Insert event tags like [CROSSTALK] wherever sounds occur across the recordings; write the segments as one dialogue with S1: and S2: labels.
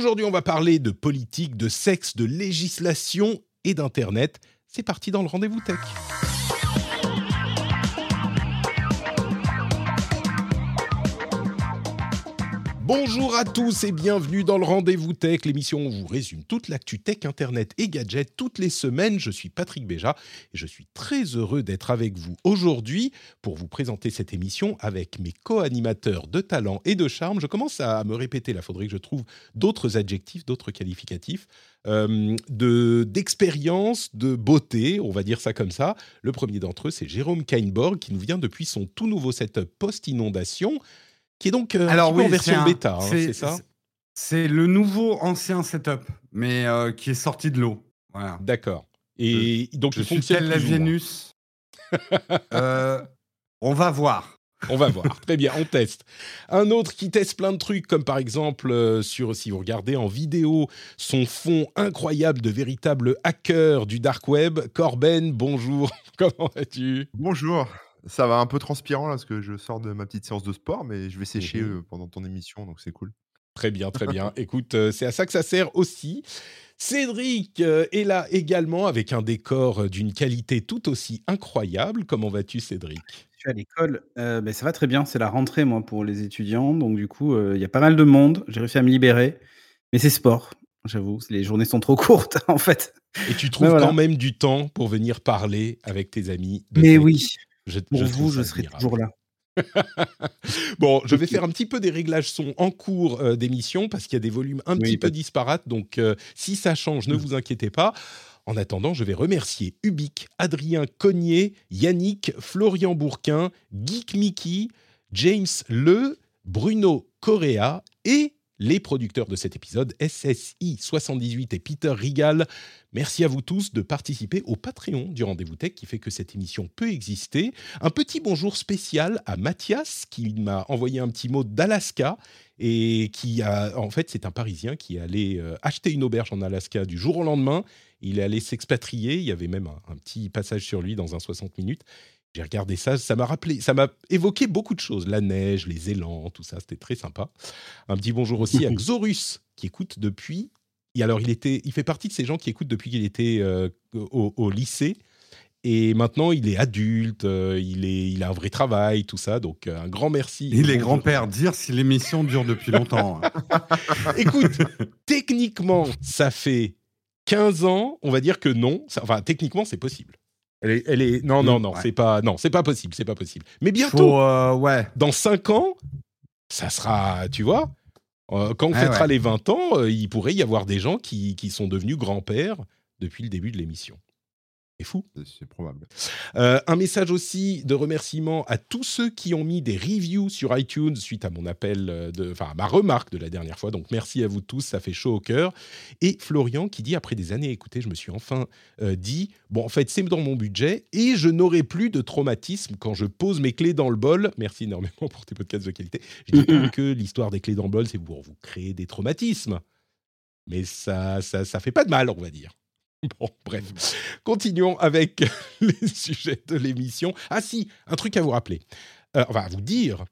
S1: Aujourd'hui, on va parler de politique, de sexe, de législation et d'Internet. C'est parti dans le rendez-vous tech. Bonjour à tous et bienvenue dans le Rendez-vous Tech, l'émission où on vous résume toute l'actu tech, internet et gadgets toutes les semaines. Je suis Patrick Béja et je suis très heureux d'être avec vous aujourd'hui pour vous présenter cette émission avec mes co-animateurs de talent et de charme. Je commence à me répéter, là, faudrait que je trouve d'autres adjectifs, d'autres qualificatifs. Euh, de d'expérience, de beauté, on va dire ça comme ça. Le premier d'entre eux, c'est Jérôme Kainborg, qui nous vient depuis son tout nouveau setup post-inondation qui est donc euh,
S2: Alors,
S1: en version bêta, hein, c'est ça?
S2: C'est le nouveau ancien setup, mais euh, qui est sorti de l'eau. Voilà.
S1: D'accord. Et donc,
S2: je suis tel la Vénus. [LAUGHS] Euh, on va voir.
S1: On va voir. Très bien, on teste. Un autre qui teste plein de trucs, comme par exemple, sur, si vous regardez en vidéo, son fond incroyable de véritable hacker du dark web. Corben, bonjour. [LAUGHS] Comment vas-tu?
S3: Bonjour. Ça va un peu transpirant là, parce que je sors de ma petite séance de sport, mais je vais sécher mmh pendant ton émission, donc c'est cool.
S1: Très bien, très [LAUGHS] bien. Écoute, c'est à ça que ça sert aussi. Cédric est là également avec un décor d'une qualité tout aussi incroyable. Comment vas-tu, Cédric?
S4: Je suis à l'école. Ben, ça va très bien. C'est la rentrée, moi, pour les étudiants. Donc, du coup, il y a pas mal de monde. J'ai réussi à me libérer. Mais c'est sport, j'avoue. Les journées sont trop [LAUGHS] courtes, en fait.
S1: Et tu trouves quand même du temps pour venir parler avec tes amis.
S4: mais oui, pour vous, je serai toujours là. [LAUGHS]
S1: bon, je vais faire un petit peu des réglages son en cours euh, d'émission parce qu'il y a des volumes un petit peu disparates. Donc, euh, si ça change, ne mm. vous inquiétez pas. En attendant, je vais remercier Ubic, Adrien Cognier, Yannick, Florian Bourquin, Geek Mickey, James Le, Bruno Correa et les producteurs de cet épisode, SSI78 et Peter Rigal. Merci à vous tous de participer au Patreon du Rendez-vous Tech qui fait que cette émission peut exister. Un petit bonjour spécial à Mathias qui m'a envoyé un petit mot d'Alaska et qui a, en fait, c'est un Parisien qui allait euh, acheter une auberge en Alaska du jour au lendemain. Il est allé s'expatrier. Il y avait même un, un petit passage sur lui dans un 60 minutes. J'ai regardé ça, ça m'a rappelé, ça m'a évoqué beaucoup de choses, la neige, les élans, tout ça, c'était très sympa. Un petit bonjour aussi à [LAUGHS] Xorus qui écoute depuis. Et alors il était, il fait partie de ces gens qui écoutent depuis qu'il était euh, au, lycée. Et maintenant, il est adulte, euh, il, est, il a un vrai travail, tout ça. Donc, euh, un grand merci.
S2: Il est grand-père. Dire si l'émission dure depuis longtemps.
S1: Hein. [LAUGHS] Écoute, techniquement, ça fait 15 ans. On va dire que non. enfin, techniquement, c'est possible. Elle est, non, non, non, c'est pas, non, c'est pas possible, c'est pas possible. Mais bientôt,
S2: euh, ouais.
S1: dans 5 ans, ça sera, tu vois, euh, quand on fêtera les 20 ans, euh, il pourrait y avoir des gens qui, qui sont devenus grands-pères depuis le début de l'émission fou.
S3: C'est probable.
S1: Euh, un message aussi de remerciement à tous ceux qui ont mis des reviews sur iTunes suite à mon appel, euh, de, enfin ma remarque de la dernière fois. Donc merci à vous tous, ça fait chaud au cœur. Et Florian qui dit après des années écoutez, je me suis enfin euh, dit bon en fait c'est dans mon budget et je n'aurai plus de traumatisme quand je pose mes clés dans le bol. Merci énormément pour tes podcasts de qualité. Je dis pas [LAUGHS] que l'histoire des clés dans le bol c'est pour vous créer des traumatismes, mais ça ça ça fait pas de mal on va dire. [LAUGHS] Bon, bref. Continuons avec [LAUGHS] les sujets de l'émission. Ah si, un truc à vous rappeler. Euh, enfin, à vous dire.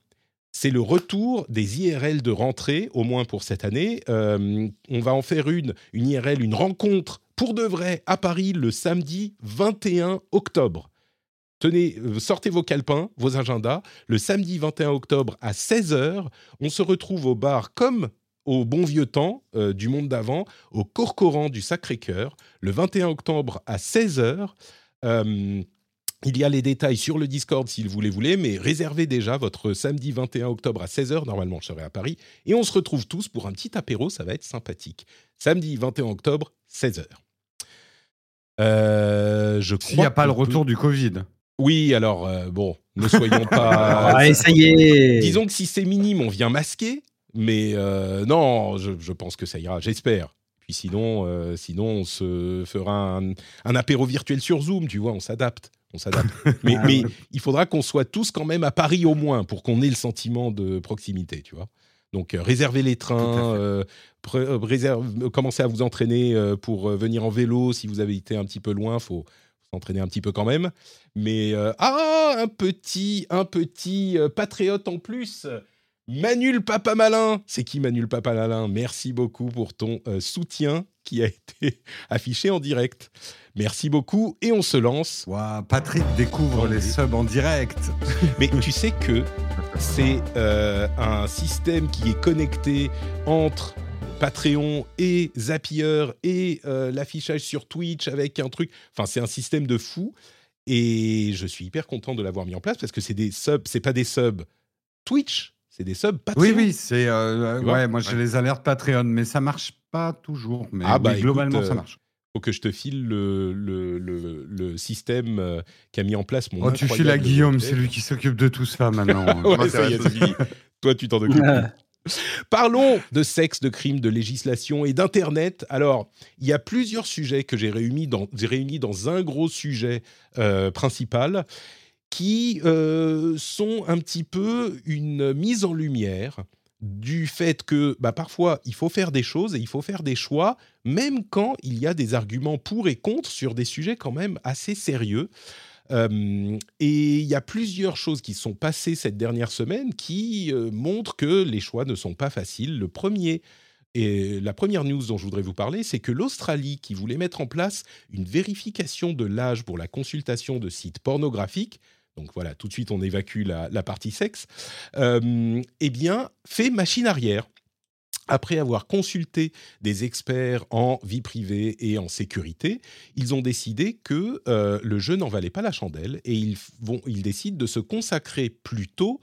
S1: C'est le retour des IRL de rentrée, au moins pour cette année. Euh, on va en faire une, une IRL, une rencontre pour de vrai à Paris le samedi 21 octobre. Tenez, euh, sortez vos calepins, vos agendas. Le samedi 21 octobre à 16h, on se retrouve au bar comme au bon vieux temps euh, du monde d'avant, au Corcoran du Sacré-Cœur, le 21 octobre à 16h. Euh, il y a les détails sur le Discord si vous les voulez, mais réservez déjà votre samedi 21 octobre à 16h. Normalement, je serai à Paris. Et on se retrouve tous pour un petit apéro, ça va être sympathique. Samedi 21 octobre, 16h.
S2: Euh, je S'il n'y a pas le retour du Covid.
S1: Oui, alors, bon, ne soyons pas. [LAUGHS]
S4: ah, ça y est
S1: Disons que si c'est minime, on vient masquer. Mais euh, non, je, pense que ça ira, j'espère. Puis sinon, euh, sinon, on se fera un, apéro virtuel sur Zoom, tu vois, on s'adapte. On s'adapte. [LAUGHS] mais, ah mais il faudra qu'on soit tous quand même à Paris au moins pour qu'on ait le sentiment de proximité, tu vois. Donc, euh, réservez les trains, commencez à vous entraîner pour venir en vélo. Si vous avez été un petit peu loin, faut s'entraîner un petit peu quand même. Mais ah, un petit, un petit patriote en plus Manul Papa Malin, c'est qui Manul Papa Malin Merci beaucoup pour ton euh, soutien qui a été [LAUGHS] affiché en direct. Merci beaucoup et on se lance.
S2: Ouah, Patrick découvre les subs en direct. [LAUGHS]
S1: Mais tu sais que c'est euh, un système qui est connecté entre Patreon et Zapier et euh, l'affichage sur Twitch avec un truc. Enfin, c'est un système de fou. Et je suis hyper content de l'avoir mis en place parce que c'est des subs, c'est pas des subs Twitch, c'est des subs Patreon.
S2: Oui, oui, c'est. euh, ouais, moi j'ai
S1: Ouais.
S2: les alertes Patreon, mais ça marche pas toujours. Mais
S1: Ah, bah,
S2: globalement,
S1: écoute,
S2: ça
S1: euh,
S2: marche.
S1: Faut que je te file le, le, le, le système euh, qu'a mis en place mon
S2: Oh, tu files à Guillaume, c'est lui qui s'occupe de tout ça maintenant. [LAUGHS]
S1: Ouais, ça y est, fini. Toi, tu t'en occupes. [LAUGHS] Parlons de sexe, de crimes, de législation et d'Internet. Alors, il y a plusieurs sujets que j'ai réunis dans, j'ai réunis dans un gros sujet euh, principal qui euh, sont un petit peu une mise en lumière du fait que bah, parfois il faut faire des choses et il faut faire des choix, même quand il y a des arguments pour et contre sur des sujets quand même assez sérieux. Euh, et il y a plusieurs choses qui sont passées cette dernière semaine qui euh, montrent que les choix ne sont pas faciles. Le premier et la première news dont je voudrais vous parler, c'est que l'Australie, qui voulait mettre en place une vérification de l'âge pour la consultation de sites pornographiques, donc voilà, tout de suite on évacue la, partie sexe, euh, eh bien, fait machine arrière. Après avoir consulté des experts en vie privée et en sécurité, ils ont décidé que euh, le jeu n'en valait pas la chandelle et ils, vont, ils décident de se consacrer plutôt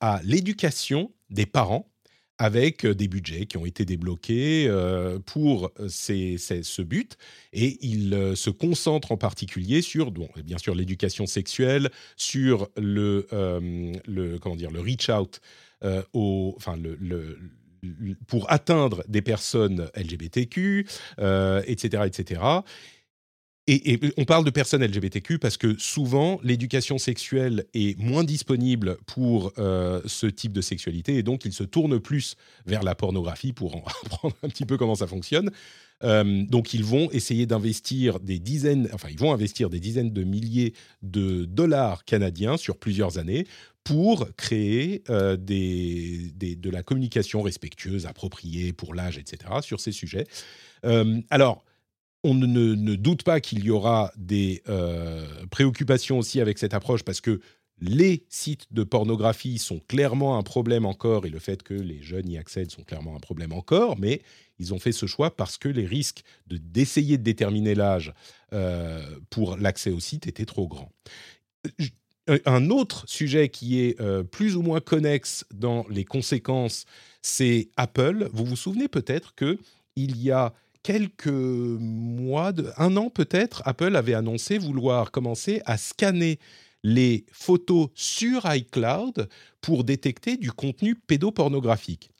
S1: à l'éducation des parents avec des budgets qui ont été débloqués pour ce but. Et euh, se concentrent en particulier sur, bon, bien sûr, l'éducation sexuelle, sur le, comment dire, le reach out enfin, le, pour atteindre des personnes LGBTQ, etc., etc. Et, on parle de personnes LGBTQ parce que souvent l'éducation sexuelle est moins disponible pour euh, ce type de sexualité et donc ils se tournent plus vers la pornographie pour en [LAUGHS] apprendre un petit peu comment ça fonctionne. Euh, donc ils vont essayer d'investir des dizaines, enfin ils vont investir des dizaines de milliers de dollars canadiens sur plusieurs années pour créer euh, de la communication respectueuse, appropriée pour l'âge, etc. sur ces sujets. Alors on ne, ne- doute pas qu'il y aura des euh, préoccupations aussi avec cette approche parce que les sites de pornographie sont clairement un problème encore et le fait que les jeunes y accèdent sont clairement un problème encore, mais ils ont fait ce choix parce que les risques de d'essayer de déterminer l'âge euh, pour l'accès au site étaient trop grands. J- Un autre sujet qui est euh, plus ou moins connexe dans les conséquences, c'est Apple. Vous vous souvenez peut-être que il y a quelques mois, un an peut-être, Apple avait annoncé vouloir commencer à scanner les photos sur iCloud pour détecter du contenu pédopornographique.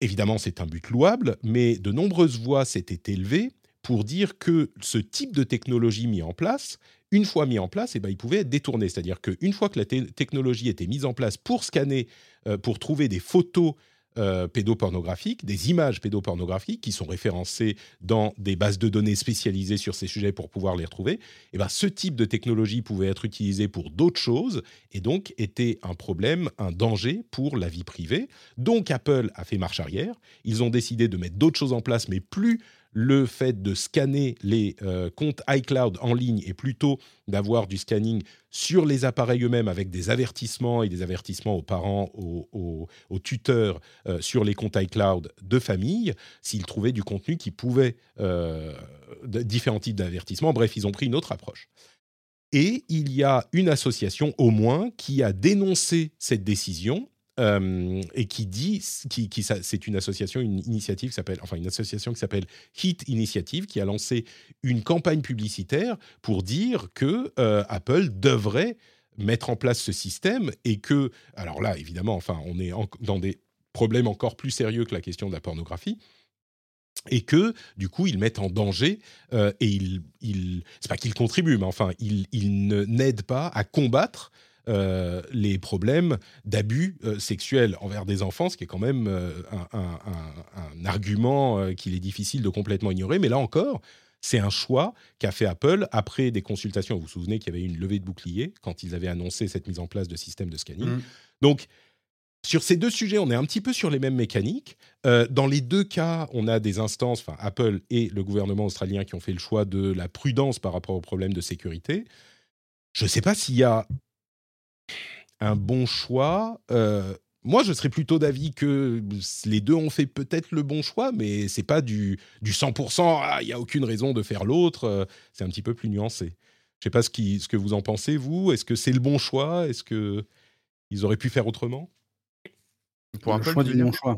S1: Évidemment, c'est un but louable, mais de nombreuses voix s'étaient élevées pour dire que ce type de technologie mis en place, une fois mis en place, eh ben, il pouvait être détourné. C'est-à-dire qu'une fois que la te- technologie était mise en place pour scanner, euh, pour trouver des photos euh, pédopornographiques, des images pédopornographiques qui sont référencées dans des bases de données spécialisées sur ces sujets pour pouvoir les retrouver, eh ben, ce type de technologie pouvait être utilisé pour d'autres choses et donc était un problème, un danger pour la vie privée. Donc Apple a fait marche arrière. Ils ont décidé de mettre d'autres choses en place, mais plus le fait de scanner les euh, comptes iCloud en ligne et plutôt d'avoir du scanning sur les appareils eux-mêmes avec des avertissements et des avertissements aux parents, aux, tuteurs euh, sur les comptes iCloud de famille s'ils trouvaient du contenu qui pouvait euh, de- différents types d'avertissements. Bref, ils ont pris une autre approche. Et il y a une association au moins qui a dénoncé cette décision euh, et qui dit, c'est une association, une initiative qui s'appelle, enfin une association qui s'appelle Hit Initiative, qui a lancé une campagne publicitaire pour dire que euh, Apple devrait mettre en place ce système et que, alors là, évidemment, enfin, on est dans des problèmes encore plus sérieux que la question de la pornographie. Et que du coup ils mettent en danger euh, et ils, ils c'est pas qu'ils contribuent, mais enfin ils, ils ne n'aident pas à combattre euh, les problèmes d'abus euh, sexuels envers des enfants, ce qui est quand même euh, un, un- un- un argument qu'il est difficile de complètement ignorer. Mais là encore, c'est un choix qu'a fait Apple après des consultations. Vous vous souvenez qu'il y avait eu une levée de bouclier quand ils avaient annoncé cette mise en place de système de scanning.
S2: Mm.
S1: Donc, sur ces deux sujets, on est un petit peu sur les mêmes mécaniques. Euh, dans les deux cas, on a des instances, enfin Apple et le gouvernement australien qui ont fait le choix de la prudence par rapport aux problèmes de sécurité. Je ne sais pas s'il y a un bon choix. Euh, moi, je serais plutôt d'avis que les deux ont fait peut-être le bon choix, mais c'est pas du, du 100%, ah, il n'y a aucune raison de faire l'autre. Euh, c'est un petit peu plus nuancé. Je sais pas ce, qui, ce que vous en pensez, vous. Est-ce que c'est le bon choix? Est-ce qu'ils auraient pu faire autrement?
S4: Pour un choix du bon choix.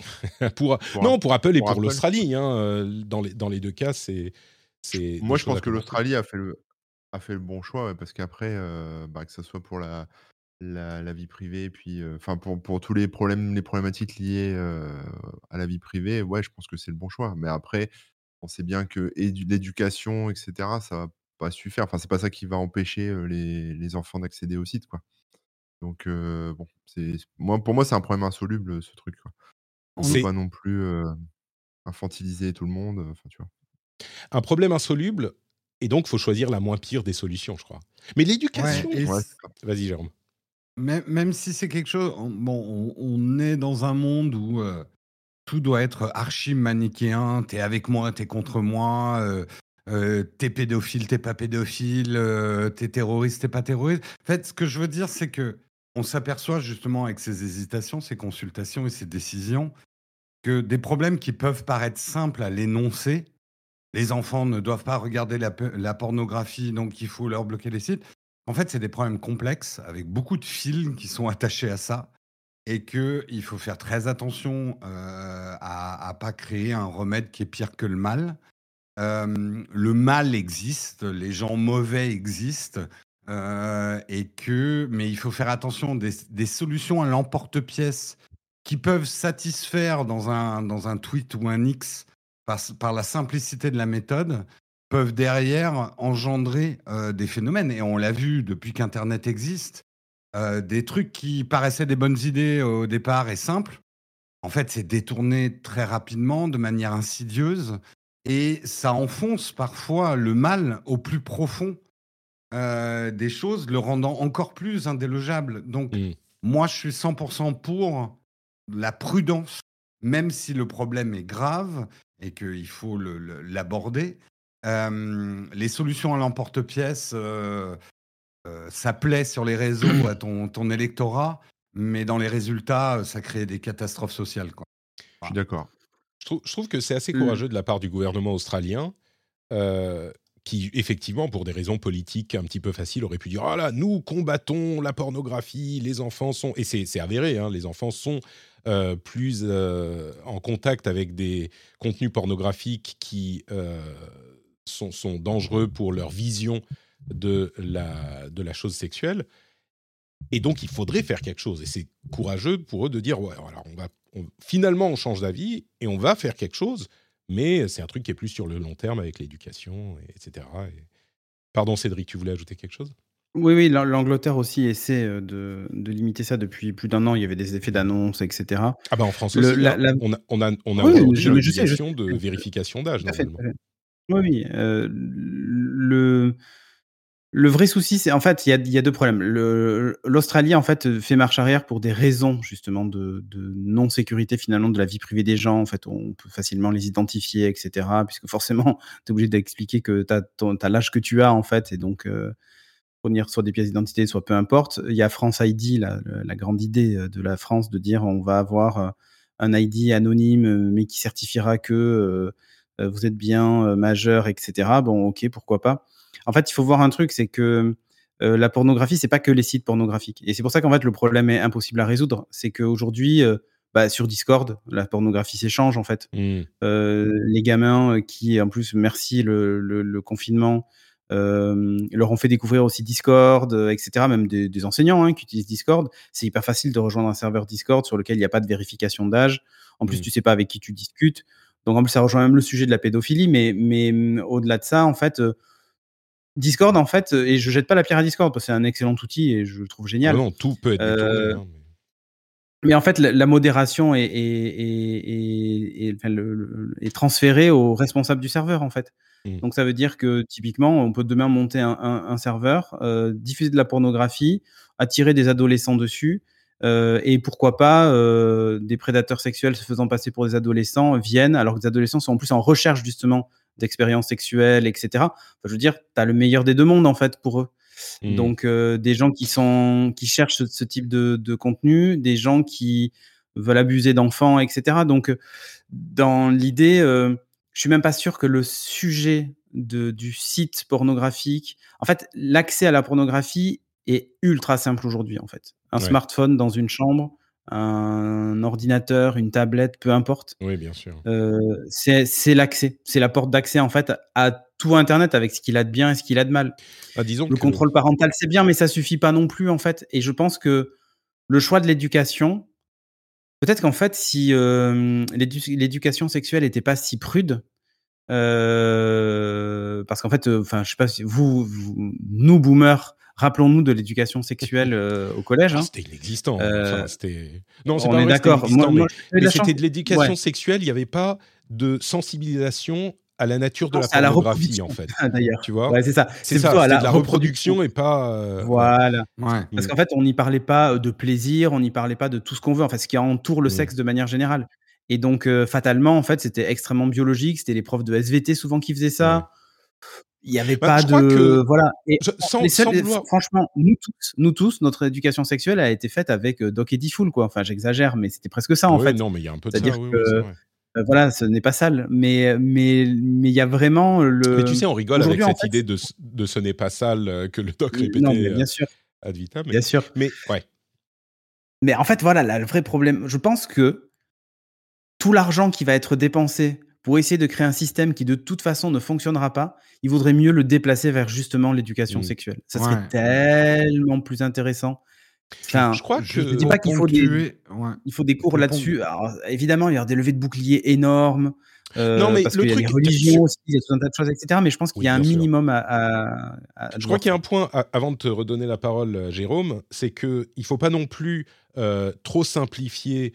S4: [LAUGHS]
S1: pour, non, pour Apple et pour, l'Australie. Hein, euh, dans, les, dans les deux cas, c'est.
S3: Moi, je pense que l'Australie a fait le, a fait le bon choix, parce qu'après, euh, bah, que ce soit pour la, la, vie privée, et puis, enfin, pour, pour tous les problèmes, les problématiques liées à la vie privée, ouais, je pense que c'est le bon choix. Mais après, on sait bien que l'éducation, etc., ça va pas suffire. Enfin, c'est pas ça qui va empêcher les, les enfants d'accéder au site, quoi. Donc, bon, c'est, moi, pour moi, c'est un problème insoluble, ce truc, quoi. On ne peut pas non plus infantiliser tout le monde, enfin, tu vois.
S1: Un problème insoluble, et donc, il faut choisir la moins pire des solutions, je crois. Mais l'éducation. Vas-y, Jérôme.
S2: Même, même si c'est quelque chose. bon, on, est dans un monde où euh, tout doit être archi manichéen. T'es avec moi, t'es contre moi. Euh, euh, t'es pédophile, t'es pas pédophile. t'es terroriste, t'es pas terroriste. En fait, ce que je veux dire, c'est que on s'aperçoit justement avec ces hésitations, ces consultations et ces décisions que des problèmes qui peuvent paraître simples à l'énoncer, les enfants ne doivent pas regarder la, pornographie, donc il faut leur bloquer les sites. En fait, c'est des problèmes complexes avec beaucoup de fils qui sont attachés à ça et qu'il faut faire très attention euh, à ne pas créer un remède qui est pire que le mal. Euh, le mal existe, les gens mauvais existent, euh, et que, mais il faut faire attention des, des solutions à l'emporte-pièce qui peuvent satisfaire dans un, dans un tweet ou un X par, la simplicité de la méthode, peuvent derrière engendrer euh, des phénomènes. Et on l'a vu depuis qu'Internet existe, euh, des trucs qui paraissaient des bonnes idées au départ et simples, en fait, c'est détourné très rapidement, de manière insidieuse, et ça enfonce parfois le mal au plus profond euh, des choses, le rendant encore plus indélogeable. Donc, mmh. moi, je suis 100% pour la prudence, même si le problème est grave, et qu'il faut l'aborder. les solutions à l'emporte-pièce, euh, euh, ça plaît sur les réseaux [CLEARS THROAT] à ton, ton, électorat, mais dans les résultats, ça crée des catastrophes sociales. Quoi.
S3: Je suis d'accord.
S1: Je, je, trouve que c'est assez mmh. courageux de la part du gouvernement australien. Qui, effectivement, pour des raisons politiques un petit peu faciles, aurait pu dire Ah là, nous combattons la pornographie, les enfants sont. Et c'est avéré, hein, les enfants sont euh, plus euh, en contact avec des contenus pornographiques qui euh, sont, sont, dangereux pour leur vision de la, de la chose sexuelle. Et donc, il faudrait faire quelque chose. Et c'est courageux pour eux de dire, ouais, alors on va, finalement, on change d'avis et on va faire quelque chose, mais c'est un truc qui est plus sur le long terme avec l'éducation, etc. Et... Pardon, Cédric, tu voulais ajouter quelque chose?
S4: Oui, oui, l'Angleterre aussi essaie de, de limiter ça depuis plus d'un an. Il y avait des effets d'annonce, etc.
S1: Ah bah en France aussi, hein. on a, on a, on a oui, de vérification d'âge, normalement.
S4: Oui, oui. le, le vrai souci, c'est en fait, il y a, deux problèmes. L'Australie, en fait, fait marche arrière pour des raisons, justement, de, non-sécurité, finalement, de la vie privée des gens. En fait, on peut facilement les identifier, etc. Puisque forcément, [LAUGHS] tu es obligé d'expliquer que tu as, l'âge que tu as, en fait, et donc fournir soit des pièces d'identité, soit peu importe. Il y a France ID, la, la, grande idée euh, de la France de dire on va avoir euh, un ID anonyme, euh, mais qui certifiera que vous êtes bien majeur, etc. Bon, ok, pourquoi pas. En fait, il faut voir un truc, c'est que la pornographie, c'est pas que les sites pornographiques. Et c'est pour ça qu'en fait, le problème est impossible à résoudre. C'est qu'aujourd'hui, bah, sur Discord, la pornographie s'échange en fait. Mmh. les gamins qui, en plus, merci le, le, le confinement, euh, leur ont fait découvrir aussi Discord, euh, etc. Même des, des enseignants hein, qui utilisent Discord. C'est hyper facile de rejoindre un serveur Discord sur lequel il n'y a pas de vérification d'âge. En plus, mmh. tu sais pas avec qui tu discutes. Donc en plus, ça rejoint même le sujet de la pédophilie. Mais, mais mmh, au-delà de ça, en fait, euh, Discord, en fait, et je jette pas la pierre à Discord parce que c'est un excellent outil et je le trouve génial.
S1: non, tout peut être euh, hein,
S4: mais en fait, la, modération est, est, est, est, transférée au responsable du serveur, en fait. Mmh. Donc ça veut dire que typiquement, on peut demain monter un, un, serveur, euh, diffuser de la pornographie, attirer des adolescents dessus, et pourquoi pas des prédateurs sexuels se faisant passer pour des adolescents viennent, alors que les adolescents sont en plus en recherche justement d'expériences sexuelles, etc. je veux dire, tu as le meilleur des deux mondes en fait pour eux. Mmh. Donc des gens qui sont qui cherchent ce, type de, de, contenu, des gens qui veulent abuser d'enfants, etc. Donc dans l'idée, je suis même pas sûr que le sujet de, du site pornographique, en fait, l'accès à la pornographie est ultra simple aujourd'hui en fait. Un smartphone dans une chambre, un ordinateur, une tablette, peu importe.
S1: Oui, bien sûr.
S4: Euh, c'est l'accès, c'est la porte d'accès en fait à tout Internet avec ce qu'il a de bien et ce qu'il a de mal.
S1: Ah, disons
S4: le contrôle parental, c'est bien, mais ça suffit pas non plus en fait. Et je pense que le choix de l'éducation, peut-être qu'en fait, si euh, l'éducation sexuelle n'était pas si prude, euh, parce qu'en fait, enfin, je sais pas si vous, vous nous boomers, Rappelons-nous de l'éducation sexuelle euh, au collège. Hein.
S1: C'était inexistant. Euh, non, on est d'accord. Mais, c'était de l'éducation sexuelle. Il n'y avait pas de sensibilisation à la nature de la pornographie, en fait. [LAUGHS]
S4: D'ailleurs,
S1: tu vois?
S4: Ouais, c'est ça.
S1: C'est ça. À la, de la reproduction, et pas. Euh,
S4: voilà. Parce qu'en fait, on n'y parlait pas de plaisir, on n'y parlait pas de tout ce qu'on veut. En fait, ce qui entoure le mm. sexe de manière générale. Et donc, fatalement, en fait, c'était extrêmement biologique. C'était les profs de SVT souvent qui faisaient ça il n'y avait bah, pas de voilà et franchement nous tous nous tous notre éducation sexuelle a été faite avec euh, Doc et Diffoul quoi. Enfin j'exagère mais c'était presque ça en fait.
S1: non mais il y a un peu de
S4: ça oui, euh, voilà ce n'est pas sale mais mais mais il y a vraiment le
S1: mais tu sais on rigole avec cette idée de, de ce n'est pas sale euh, que le Doc répétait non,
S4: bien sûr.
S1: ad vitam
S4: bien sûr.
S1: mais ouais.
S4: Mais en fait voilà le vrai problème je pense que tout l'argent qui va être dépensé pour essayer de créer un système qui de toute façon ne fonctionnera pas, il vaudrait mieux le déplacer vers justement l'éducation mmh. sexuelle. Ça serait tellement plus intéressant.
S1: Enfin, je crois que je
S4: dis pas qu'il faut des, il faut des cours là-dessus. évidemment, il y a des levées de boucliers énormes. Euh, non, mais parce qu'il y a les religions aussi, il y a tout un tas de choses, etc. Mais je pense qu'il y a un minimum à.
S1: je crois qu'il y a un point, avant de te redonner la parole, euh, Jérôme, c'est qu'il ne faut pas non plus euh, trop simplifier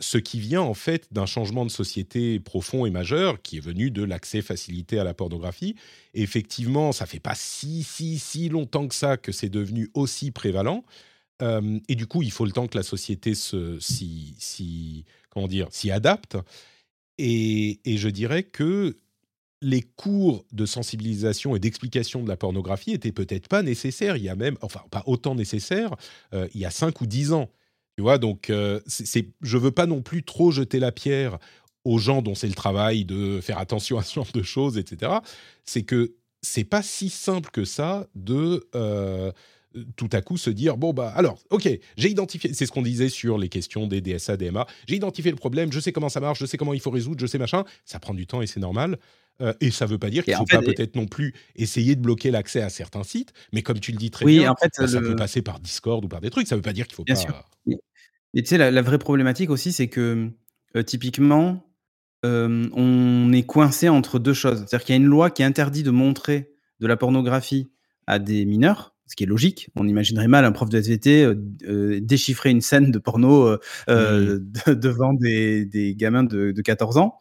S1: ce qui vient en fait d'un changement de société profond et majeur qui est venu de l'accès facilité à la pornographie. effectivement, ça fait pas si si si longtemps que ça que c'est devenu aussi prévalent. Euh, et du coup, il faut le temps que la société se si, si comment dire s'y adapte. Et, et, je dirais que les cours de sensibilisation et d'explication de la pornographie étaient peut-être pas nécessaires. Il y a même, enfin pas autant nécessaires, euh, il y a 5 ou 10 ans. Tu vois, donc euh, c'est, je veux pas non plus trop jeter la pierre aux gens dont c'est le travail de faire attention à ce genre de choses, etc. C'est que c'est pas si simple que ça de euh, tout à coup se dire bon bah alors ok j'ai identifié c'est ce qu'on disait sur les questions des DSA DMA j'ai identifié le problème je sais comment ça marche je sais comment il faut résoudre je sais machin ça prend du temps et c'est normal euh, et ça ne veut pas dire qu'il ne faut pas peut-être non plus essayer de bloquer l'accès à certains sites mais comme tu le dis très bien
S4: en fait,
S1: bah, ça peut passer par Discord ou par des trucs ça ne veut pas dire qu'il faut
S4: bien
S1: pas
S4: sûr. Et tu sais, la, vraie problématique aussi, c'est que euh, typiquement, euh, on est coincé entre deux choses. C'est-à-dire qu'il y a une loi qui interdit de montrer de la pornographie à des mineurs, ce qui est logique. On imaginerait mal un prof de SVT euh, déchiffrer une scène de porno [LAUGHS] devant des, gamins de, 14 ans.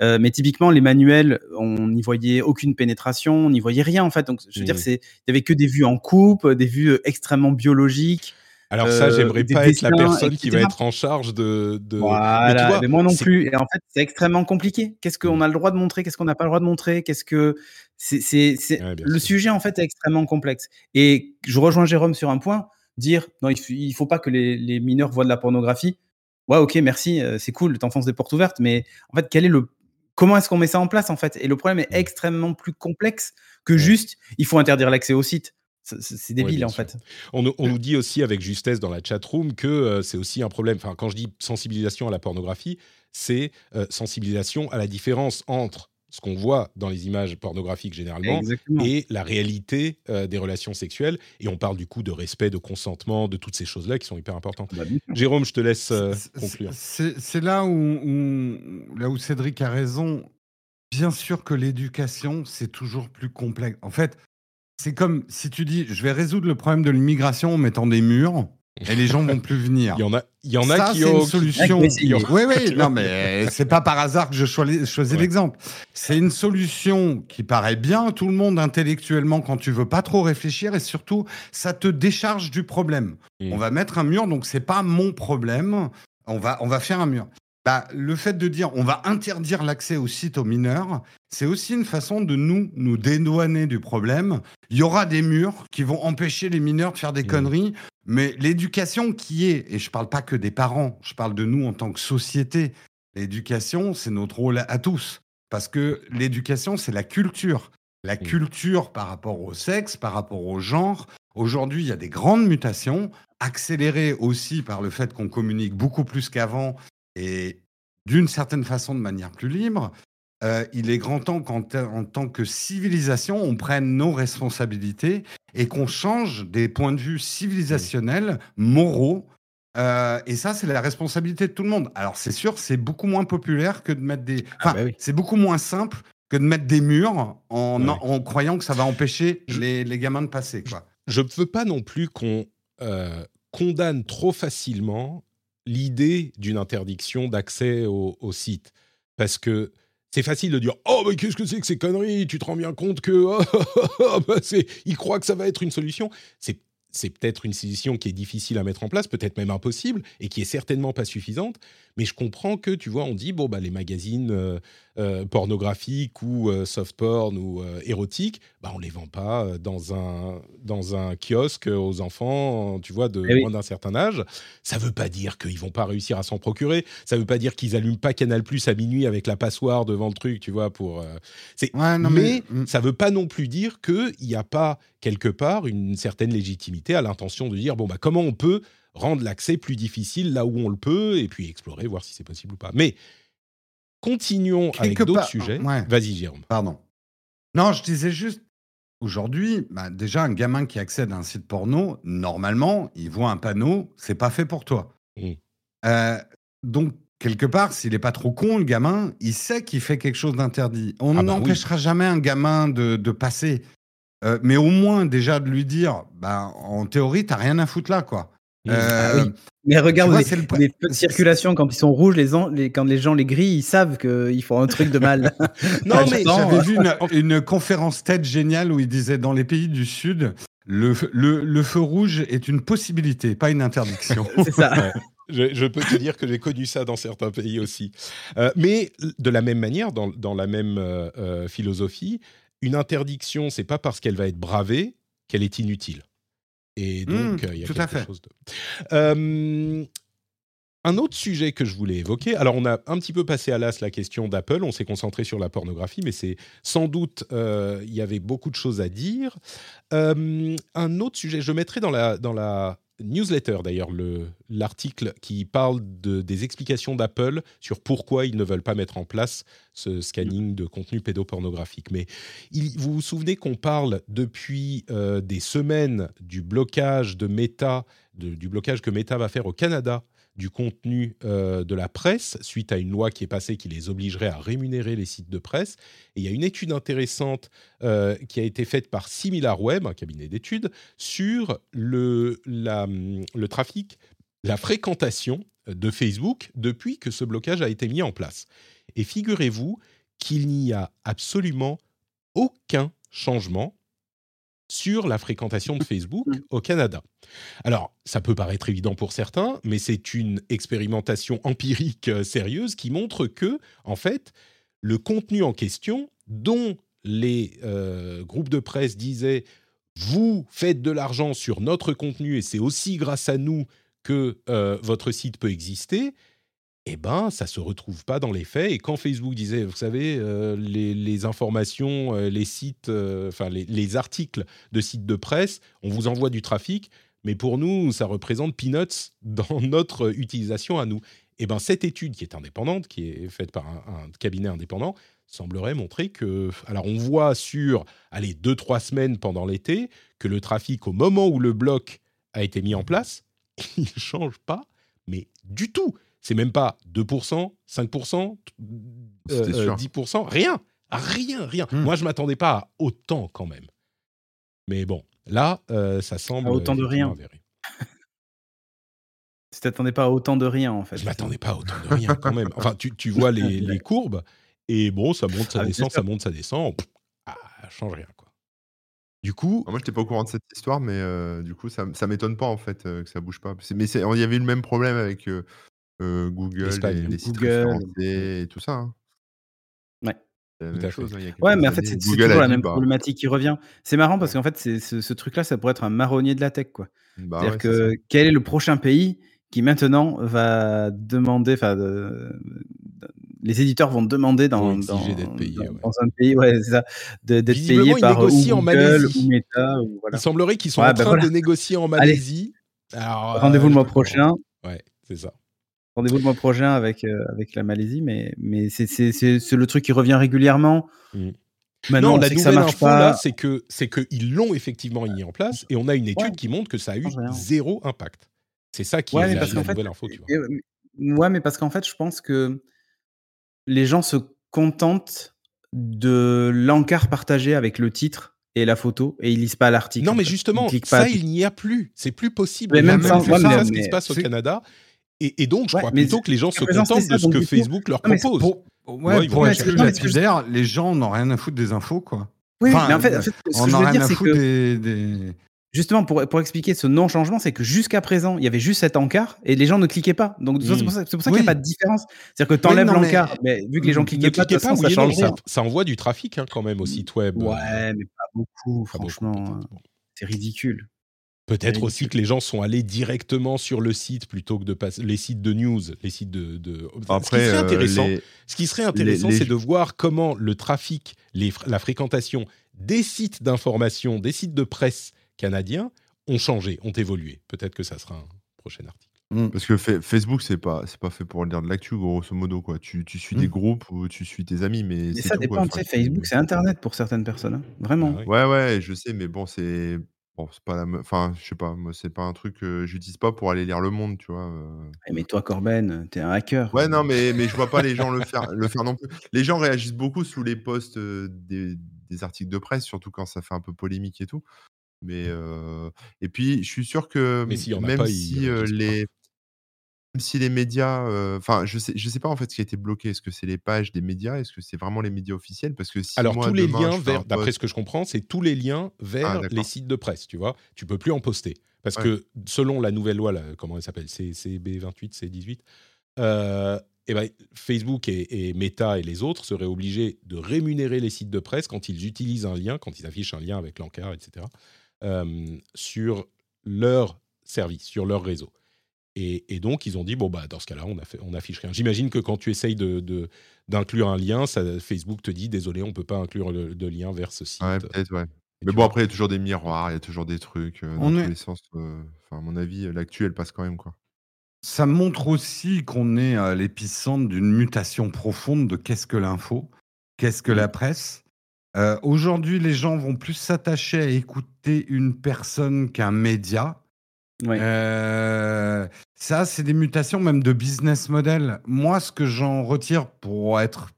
S4: mais typiquement, les manuels, on n'y voyait aucune pénétration, on n'y voyait rien en fait. Donc, je veux dire, il n'y avait que des vues en coupe, des vues extrêmement biologiques.
S1: Alors ça, euh, j'aimerais pas être la personne qui va être en charge de.
S4: Voilà, mais, moi non plus. Et en fait, c'est extrêmement compliqué. Qu'est-ce qu'on a le droit de montrer? Qu'est-ce qu'on n'a pas le droit de montrer? Qu'est-ce que c'est le sujet en fait est extrêmement complexe. Et je rejoins Jérôme sur un point. Dire non, il, ne faut pas que les, mineurs voient de la pornographie. Ouais, ok, merci, euh, c'est cool, t'enfonces des portes ouvertes, mais en fait, quel est le comment est-ce qu'on met ça en place en fait? Et le problème est mmh. extrêmement plus complexe que juste il faut interdire l'accès au site. C'est débile en fait.
S1: On, nous dit aussi avec justesse dans la chat room que euh, c'est aussi un problème. Enfin, quand je dis sensibilisation à la pornographie, c'est euh, sensibilisation à la différence entre ce qu'on voit dans les images pornographiques généralement et la réalité euh, des relations sexuelles. Et on parle du coup de respect, de consentement, de toutes ces choses-là qui sont hyper importantes. Bah, Jérôme, je te laisse conclure.
S2: C'est là où, là où Cédric a raison. Bien sûr que l'éducation, c'est toujours plus complexe. En fait, c'est comme si tu dis, je vais résoudre le problème de l'immigration en mettant des murs. et les gens vont plus venir. [LAUGHS]
S1: Il y en a, il y en a [LAUGHS] qui
S2: ont
S1: une
S2: solution. Oui, oui, [LAUGHS] non, mais c'est pas par hasard que je choisis, l'exemple. C'est une solution qui paraît bien à tout le monde intellectuellement quand tu veux pas trop réfléchir et surtout, ça te décharge du problème. On va mettre un mur, donc c'est pas mon problème. On va, on va faire un mur. Bah, le fait de dire on va interdire l'accès au site aux mineurs, c'est aussi une façon de nous nous dédouaner du problème. Il y aura des murs qui vont empêcher les mineurs de faire des mmh. conneries, mais l'éducation qui est, et je ne parle pas que des parents, je parle de nous en tant que société, l'éducation, c'est notre rôle à tous. Parce que l'éducation, c'est la culture. La mmh. culture par rapport au sexe, par rapport au genre. Aujourd'hui, il y a des grandes mutations, accélérées aussi par le fait qu'on communique beaucoup plus qu'avant et d'une certaine façon de manière plus libre, euh, il est grand temps qu'en en tant que civilisation, on prenne nos responsabilités et qu'on change des points de vue civilisationnels, moraux. Euh, et ça, c'est la responsabilité de tout le monde. Alors, c'est sûr, c'est beaucoup moins populaire que de mettre des. Ah, enfin, bah c'est beaucoup moins simple que de mettre des murs en, en, croyant que ça va empêcher les, les, gamins de passer. Quoi.
S1: Je ne veux pas non plus qu'on euh, condamne trop facilement l'idée d'une interdiction d'accès au, site. Parce que c'est facile de dire Oh, mais qu'est-ce que c'est que ces conneries? Tu te rends bien compte que. Oh, bah, il croit que ça va être une solution. C'est c'est peut-être une solution qui est difficile à mettre en place, peut-être même impossible, et qui est certainement pas suffisante. Mais je comprends que, tu vois, on dit, bon, bah, les magazines euh, euh, pornographiques ou euh, soft porn ou érotiques, bah, on les vend pas dans un, dans un kiosque aux enfants, tu vois, de eh moins d'un certain âge. Ça veut pas dire qu'ils vont pas réussir à s'en procurer. Ça veut pas dire qu'ils allument pas Canal Plus à minuit avec la passoire devant le truc, tu vois, pour. c'est. mais, mais mm. ça veut pas non plus dire qu'il n'y a pas quelque part une certaine légitimité à l'intention de dire bon bah comment on peut rendre l'accès plus difficile là où on le peut et puis explorer voir si c'est possible ou pas. Mais continuons avec d'autres sujets. Vas-y Jérôme.
S2: Pardon. Non, je disais juste aujourd'hui, bah, déjà un gamin qui accède à un site porno, normalement, il voit un panneau, c'est pas fait pour toi. Mmh. Euh, donc quelque part, s'il n'est pas trop con, le gamin, il sait qu'il fait quelque chose d'interdit. On ah bah n'empêchera jamais un gamin de, de passer. Euh, mais au moins déjà de lui dire, bah, en théorie, t'as rien à foutre là, quoi.
S4: Euh, ah mais regarde, les, feux de circulation, quand ils sont rouges, les, quand les gens les grillent, ils savent qu'ils font un truc de mal. [LAUGHS]
S2: non, mais j'avais vu [LAUGHS] une, conférence TED géniale où il disait dans les pays du Sud, le, le, feu rouge est une possibilité, pas une interdiction. [LAUGHS]
S4: C'est ça.
S1: Je, peux te dire que j'ai connu ça dans certains pays aussi. Euh, mais de la même manière, dans, dans la même philosophie, une interdiction, c'est pas parce qu'elle va être bravée qu'elle est inutile. Et mmh, donc, il y a quelque chose de. Euh, un autre sujet que je voulais évoquer, alors on a un petit peu passé à l'as la question d'Apple, on s'est concentré sur la pornographie, mais c'est sans doute, euh, il y avait beaucoup de choses à dire. Euh, un autre sujet, je mettrai dans la, dans la newsletter d'ailleurs, l'article qui parle de, des explications d'Apple sur pourquoi ils ne veulent pas mettre en place ce scanning de contenu pédopornographique. Mais vous vous souvenez qu'on parle depuis euh, des semaines du blocage de Meta, du blocage que Meta va faire au Canada du contenu euh, de la presse suite à une loi qui est passée qui les obligerait à rémunérer les sites de presse. Et il y a une étude intéressante euh, qui a été faite par SimilarWeb, un cabinet d'études, sur le, le trafic, la fréquentation de Facebook depuis que ce blocage a été mis en place. Et figurez-vous qu'il n'y a absolument aucun changement sur la fréquentation de Facebook mmh. au Canada. Alors, ça peut paraître évident pour certains, mais c'est une expérimentation empirique euh, sérieuse qui montre que, en fait, le contenu en question, dont les euh, groupes de presse disaient vous faites de l'argent sur notre contenu et c'est aussi grâce à nous que euh, votre site peut exister, eh ben, ça se retrouve pas dans les faits. Et quand Facebook disait, vous savez, euh, les, informations, euh, les sites, euh, les, articles de sites de presse, on vous envoie du trafic, mais pour nous, ça représente peanuts [LAUGHS] dans notre utilisation à nous. Eh ben, cette étude qui est indépendante, qui est faite par un, cabinet indépendant, semblerait montrer que, alors on voit sur, allez, deux trois semaines pendant l'été, que le trafic au moment où le bloc a été mis en place, [LAUGHS] il change pas, mais du tout c'est même pas 2%, 5%, 10%, rien. Rien, rien. Hmm. Moi, je m'attendais pas à autant quand même. Mais bon, là, euh, ça semble.
S4: autant de rien. Tu t'attendais pas à autant de rien, en fait.
S1: Je m'attendais pas à autant de rien, quand même. Enfin, tu, tu vois les, les, courbes, et bon, ça monte, ça ah, descend, ça monte, ça descend. Ah, ça change rien, quoi. Du coup.
S3: Ah, moi, je n'étais pas au courant de cette histoire, mais euh, du coup, ça, ça m'étonne pas, en fait, euh, que ça bouge pas. Mais il y avait eu le même problème avec euh, Google, les sites référencés et tout ça. Hein.
S4: Ouais. Chose, hein, ouais, mais en fait, c'est toujours la même bah problématique qui revient. C'est marrant parce qu'en fait, ce, ce truc-là, ça pourrait être un marronnier de la tech, quoi. Bah C'est-à-dire que quel est le prochain pays qui maintenant va demander, enfin, les éditeurs vont demander dans, dans, un pays, ouais, c'est ça, d'être payé par Google en Malaisie. ou Meta. Ou,
S1: voilà. Il semblerait qu'ils sont en bah train de négocier en Malaisie.
S4: Rendez-vous le euh, mois prochain.
S1: Ouais, c'est ça.
S4: Rendez-vous le mois prochain avec, euh, avec la Malaisie, mais, mais c'est le truc qui revient régulièrement.
S1: Mmh. Maintenant, non, la nouvelle info là, c'est que c'est qu'ils l'ont effectivement mis en place et on a une étude qui montre que ça a eu zéro impact. C'est ça qui est la, nouvelle info. Tu vois.
S4: Ouais, mais parce qu'en fait, je pense que les gens se contentent de l'encart partagé avec le titre et la photo et ils lisent pas l'article.
S1: Non, mais justement, ça, il n'y a plus. C'est plus possible. Mais même, ça, c'est ça, ce qui se passe au Canada. Et, donc, je crois plutôt que les gens se contentent de ce que Facebook leur propose.
S2: Pour, ouais, pour être les gens n'ont rien à foutre des infos, quoi.
S4: Oui, mais en fait, ce que je veux dire, c'est que... Des, Justement, pour, pour expliquer ce non-changement, c'est que jusqu'à présent, il y avait juste cet encart et les gens ne cliquaient pas. Donc, c'est pour ça, ça qu'il n'y a pas de différence. C'est-à-dire que tu enlèves l'encart, mais... vu que les gens cliquaient pas, pas ça, change
S1: ça, envoie du trafic hein, quand même au site web.
S4: Ouais, mais pas beaucoup, franchement. C'est ridicule.
S1: Peut-être aussi que les gens sont allés directement sur le site plutôt que de passer les sites de news, les sites de. de... Après, ce qui serait euh, intéressant, ce qui serait intéressant, c'est de voir comment le trafic, les, la fréquentation des sites d'information, des sites de presse canadiens ont changé, ont évolué. Peut-être que ça sera un prochain article.
S3: Mmh. Parce que Facebook, c'est pas, c'est pas fait pour lire de l'actu, grosso modo. Quoi. Tu, tu suis des mmh. groupes ou tu suis tes amis, mais.
S4: ça dépend, Facebook, c'est Internet pour certaines personnes. Hein. Vraiment.
S3: Ah ouais, ouais, je sais, mais bon, c'est. Bon, c'est pas la Enfin, je sais pas, moi, c'est pas un truc que j'utilise pas pour aller lire Le Monde, tu vois.
S4: Eh, mais toi, Corben, t'es un hacker.
S3: Ouais, non, mais, mais je vois pas les gens [LAUGHS] le faire, le faire non plus. Les gens réagissent beaucoup sous les posts des, des articles de presse, surtout quand ça fait un peu polémique et tout. Mais et puis je suis sûr que même si les même si les médias, enfin je sais je sais pas en fait ce qui a été bloqué. Est-ce que c'est les pages des médias? Est-ce que c'est vraiment les médias officiels? Parce que si
S1: Alors tous les liens vers d'après ce que je comprends, c'est tous les liens ah, vers les sites de presse, tu vois? Tu peux plus en poster parce que selon la nouvelle loi comment elle s'appelle? C'est CB28, C18, et ben, Facebook et, Meta et les autres seraient obligés de rémunérer les sites de presse quand ils utilisent un lien, quand ils affichent un lien avec l'encart, etc. Euh, sur leur service, sur leur réseau. Et, donc, ils ont dit, bon, bah, dans ce cas-là, on, on affiche rien. J'imagine que quand tu essayes de, d'inclure un lien, ça, Facebook te dit, désolé, on ne peut pas inclure de lien vers ce site.
S3: Ouais, peut-être, ouais. Mais bon, après, il y a toujours des miroirs, il y a toujours des trucs euh, dans tous les sens. Euh, enfin, à mon avis, l'actu, elle passe quand même, quoi.
S2: Ça montre aussi qu'on est à l'épicentre d'une mutation profonde de qu'est-ce que l'info, qu'est-ce que la presse, euh, aujourd'hui, les gens vont plus s'attacher à écouter une personne qu'un média. Euh, ça, c'est des mutations même de business model. Moi, ce que j'en retire pour être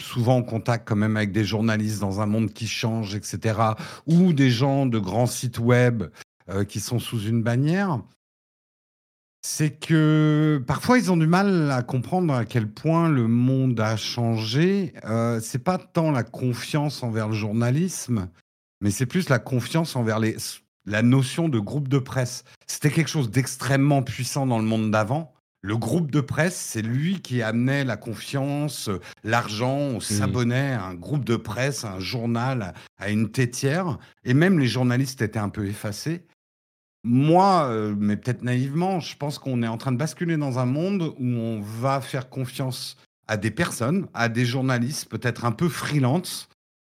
S2: souvent en contact quand même avec des journalistes dans un monde qui change, etc., ou des gens de grands sites web euh, qui sont sous une bannière, c'est que parfois ils ont du mal à comprendre à quel point le monde a changé. Euh, c'est pas tant la confiance envers le journalisme, mais c'est plus la confiance envers les, la notion de groupe de presse. C'était quelque chose d'extrêmement puissant dans le monde d'avant. Le groupe de presse, c'est lui qui amenait la confiance, l'argent, on mmh. s'abonnait à un groupe de presse, à un journal, à une tétière, et même les journalistes étaient un peu effacés. Moi, euh, mais peut-être naïvement, je pense qu'on est en train de basculer dans un monde où on va faire confiance à des personnes, à des journalistes, peut-être un peu freelance,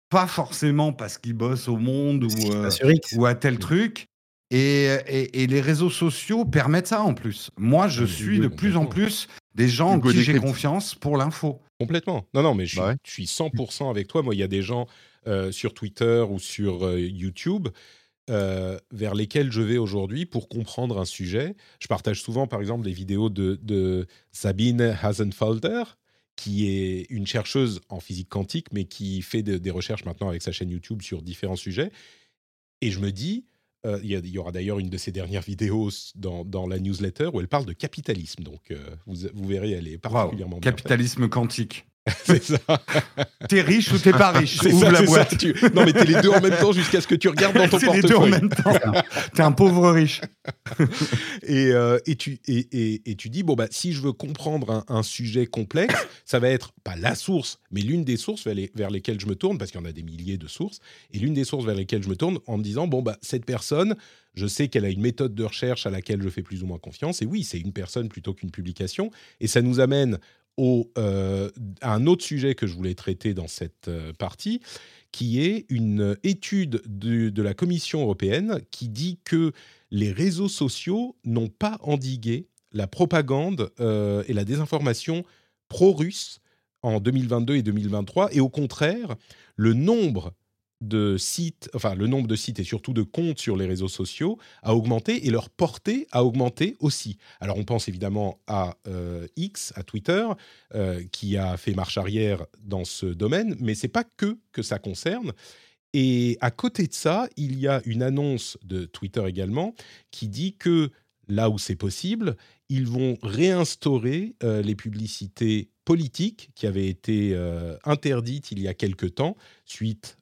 S2: pas forcément parce qu'ils bossent au monde ou, euh, ou à tel truc. Et, et, les réseaux sociaux permettent ça en plus. Moi, je suis de plus en plus des gens en qui j'ai confiance pour l'info.
S1: Complètement. Non, non, mais je, bah suis 100% avec toi. Moi, il y a des gens euh, sur Twitter ou sur YouTube euh, vers lesquels je vais aujourd'hui pour comprendre un sujet. Je partage souvent, par exemple, des vidéos de, Sabine Hasenfelder, qui est une chercheuse en physique quantique, mais qui fait des recherches maintenant avec sa chaîne YouTube sur différents sujets. Et je me dis, Euh, il y, aura d'ailleurs une de ses dernières vidéos dans, la newsletter où elle parle de capitalisme. Donc, euh, vous, verrez, elle est particulièrement
S2: Capitalisme quantique. [LAUGHS]
S1: c'est ça.
S2: T'es riche ou t'es pas riche
S1: C'est ça, la boîte. Non, mais t'es les deux en même temps jusqu'à ce que tu regardes dans ton [LAUGHS] portefeuille. les deux en même temps.
S2: t'es un pauvre riche. [LAUGHS]
S1: et, euh, et, tu, et, et, tu dis, bon, bah, si je veux comprendre un, sujet complexe, ça va être pas la source, mais l'une des sources vers, vers lesquelles je me tourne, parce qu'il y en a des milliers de sources, et l'une des sources vers lesquelles je me tourne en me disant, bon, bah, cette personne, je sais qu'elle a une méthode de recherche à laquelle je fais plus ou moins confiance. Et oui, c'est une personne plutôt qu'une publication. Et ça nous amène euh, à un autre sujet que je voulais traiter dans cette euh, partie, qui est une étude de, la Commission européenne qui dit que les réseaux sociaux n'ont pas endigué la propagande euh, et la désinformation pro-russe en 2022 et 2023, et au contraire, le nombre de sites, enfin le nombre de sites et surtout de comptes sur les réseaux sociaux a augmenté et leur portée a augmenté aussi. Alors on pense évidemment à euh, X, à Twitter, euh, qui a fait marche arrière dans ce domaine, mais c'est pas que que ça concerne. Et à côté de ça, il y a une annonce de Twitter également qui dit que là où c'est possible, ils vont réinstaurer euh, les publicités politiques qui avaient été interdites il y a quelque temps suite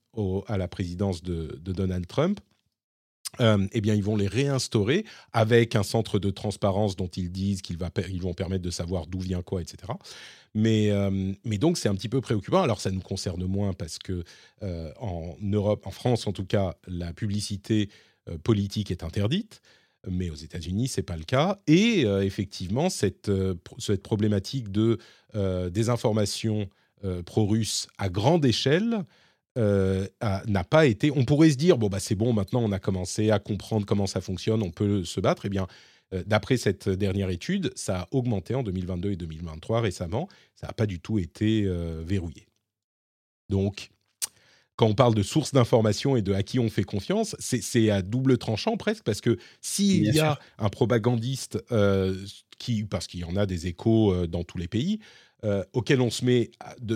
S1: à la présidence de, Donald Trump, euh, eh bien, ils vont les réinstaurer avec un centre de transparence dont ils disent qu'ils ils vont permettre de savoir d'où vient quoi, etc. Mais, euh, mais donc, c'est un petit peu préoccupant. Alors, ça nous concerne moins parce que euh, en Europe, en France en tout cas, la publicité politique est interdite. Mais aux États-Unis, c'est pas le cas. Et effectivement, cette problématique de désinformation pro-russe à grande échelle euh, n'a pas été. On pourrait se dire bon bah c'est bon maintenant on a commencé à comprendre comment ça fonctionne, on peut se battre. Eh bien, euh, d'après cette dernière étude, ça a augmenté en 2022 et 2023 récemment. Ça n'a pas du tout été euh, verrouillé. Donc, quand on parle de sources d'information et de à qui on fait confiance, c'est à double tranchant presque parce que s'il y a un propagandiste qui, parce qu'il y en a des échos dans tous les pays, auquel on se met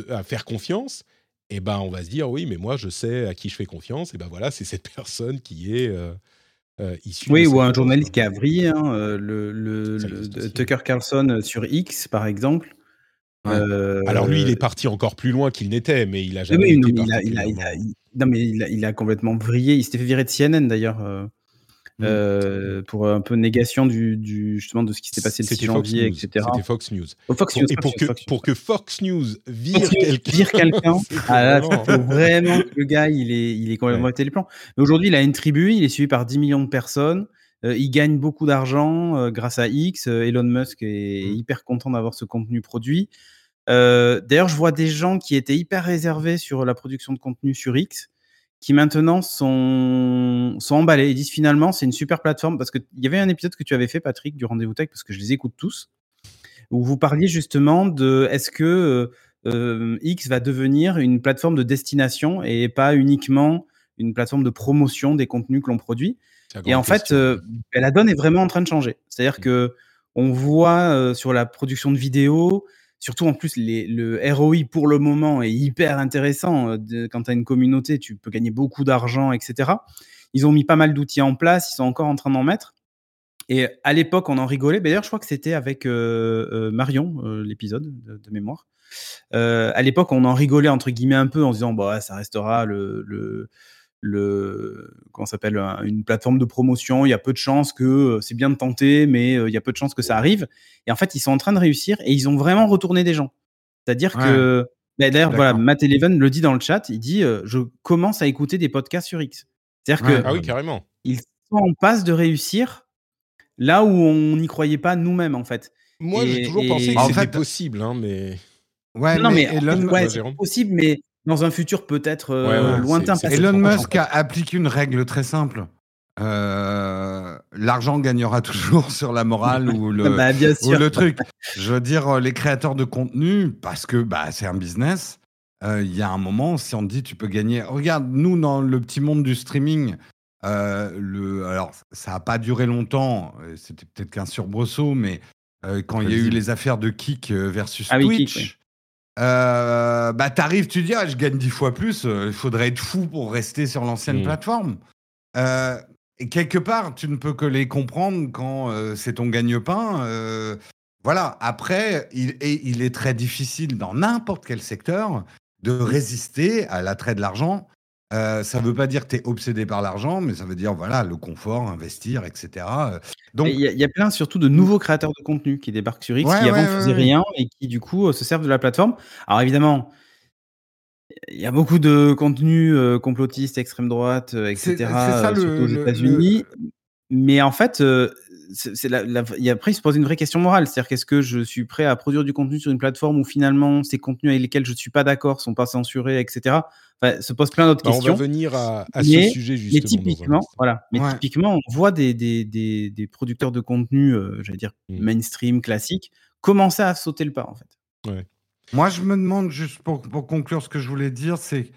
S1: à faire confiance eh ben on va se dire oui, mais moi je sais à qui je fais confiance. Et ben voilà, c'est cette [LAUGHS] personne qui est euh, euh issue.
S4: Oui, ou un journaliste qui a vrillé, hein, euh, le, Tucker Carlson euh, sur X par exemple.
S1: Alors lui, il est parti encore plus loin qu'il n'était, mais il a jamais.
S4: été non, mais il a, complètement vrillé. Il s'était fait virer de CNN d'ailleurs. Mmh. Euh, pour un peu négation du, du, justement de ce qui s'est passé le 6 janvier, etc.
S1: C'était Fox News.
S4: Oh, Fox News.
S1: Et pour, que, pour que Fox News vire quelqu'un, [LAUGHS]
S4: ah, faut vraiment que le gars il est, il est complètement ouais. les plans. Mais aujourd'hui, il a une tribu, il est suivi par 10 millions de personnes. Euh, il gagne beaucoup d'argent euh, grâce à X. Elon Musk est mmh. hyper content d'avoir ce contenu produit. D'ailleurs, je vois des gens qui étaient hyper réservés sur la production de contenu sur X qui maintenant sont, sont emballés. Ils disent finalement, c'est une super plateforme parce qu'il y avait un épisode que tu avais fait, Patrick, du Rendez-vous Tech, parce que je les écoute tous, où vous parliez justement de est-ce que euh, euh, X va devenir une plateforme de destination et pas uniquement une plateforme de promotion des contenus que l'on produit. Et en fait, euh, la donne est vraiment en train de changer. C'est-à-dire mmh. que on voit sur la production de vidéos, Surtout en plus, le ROI pour le moment est hyper intéressant. Euh, quand tu as une communauté, tu peux gagner beaucoup d'argent, etc. Ils ont mis pas mal d'outils en place, ils sont encore en train d'en mettre. Et à l'époque, on en rigolait. D'ailleurs, je crois que c'était avec euh, euh, Marion, l'épisode de, mémoire. à l'époque, on en rigolait entre guillemets un peu en se disant bah, ça restera le, le comment s'appelle une plateforme de promotion. Il y a peu de chances que euh, c'est bien de tenter, mais euh, il y a peu de chances que ça arrive. Et en fait, ils sont en train de réussir et ils ont vraiment retourné des gens. C'est-à-dire que bah, d'ailleurs, voilà, Matt Eleven le dit dans le chat. Il dit euh, je commence à écouter des podcasts sur X. C'est-à-dire que
S1: ah oui, carrément.
S4: Ils sont en passe de réussir là où on n'y croyait pas nous-mêmes en fait.
S1: Moi, j'ai toujours pensé que c'était possible, hein, mais.
S4: Ouais, non, mais, c'est possible, mais dans un futur peut-être euh, lointain.
S2: Elon Musk a appliqué une règle très simple. Euh, l'argent gagnera [LAUGHS] toujours sur la morale ou, le, [LAUGHS]
S4: bah, le
S2: truc. Je veux dire, les créateurs de contenu, parce que bah, c'est un business, euh, il y a un moment, si on te dit tu peux gagner. Regarde, nous, dans le petit monde du streaming, le, alors ça n'a pas duré longtemps, c'était peut-être qu'un surbrosseau, mais quand il y a eu les affaires de Kik versus ah Twitch. Euh, bah, t'arrives, tu dis, ah, je gagne dix fois plus, euh, il faudrait être fou pour rester sur l'ancienne mm. plateforme. Euh, et quelque part, tu ne peux que les comprendre quand c'est ton gagne-pain. Voilà. Après, il est, il est très difficile dans n'importe quel secteur de résister à l'attrait de l'argent. Euh, ça ne veut pas dire que tu es obsédé par l'argent, mais ça veut dire voilà le confort, investir, etc.
S4: Donc il y, a plein surtout de nouveaux créateurs de contenu qui débarquent sur X, qui avant ne faisaient rien et qui du coup se servent de la plateforme. Alors évidemment, il y a beaucoup de contenus euh, complotistes, extrême droite, euh, etc. Ça, surtout aux États-Unis. Mais en fait, euh, c'est la, après, il se pose une vraie question morale. C'est-à-dire, qu'est-ce que je suis prêt à produire du contenu sur une plateforme où finalement ces contenus avec lesquels je ne suis pas d'accord sont pas censurés, etc. Enfin, se pose plein d'autres questions.
S1: On va venir à, ce sujet justement.
S4: Mais typiquement, voilà. Mais typiquement, on voit des, des, des, des producteurs de contenu, j'allais dire mmh. mainstream, classique, commencer à sauter le pas en fait.
S1: Ouais.
S2: Moi, je me demande, juste pour, conclure ce que je voulais dire, c'est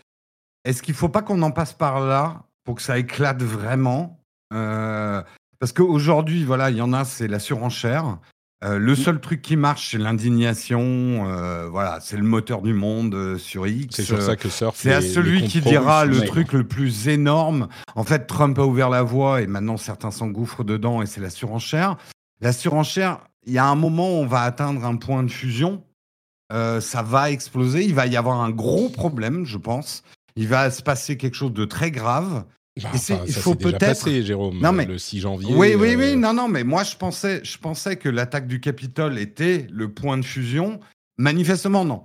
S2: est-ce qu'il ne faut pas qu'on en passe par là pour que ça éclate vraiment euh, Parce qu'aujourd'hui, voilà, il y en a, c'est la surenchère. Euh, le seul truc qui marche, c'est l'indignation. Euh, voilà, c'est le moteur du monde sur X.
S1: C'est sur ça que surfe.
S2: C'est à celui qui dira le truc le plus énorme. En fait, Trump a ouvert la voie et maintenant certains s'engouffrent dedans et c'est la surenchère. La surenchère, il y a un moment où on va atteindre un point de fusion euh, ça va exploser. Il va y avoir un gros problème, je pense. Il va se passer quelque chose de très grave.
S1: Bah, il faut peut-être. Jérôme, non, mais... le 6 janvier.
S2: Oui, oui, oui. Euh, non, non, mais moi, je pensais, je pensais que l'attaque du Capitole était le point de fusion. Manifestement, non.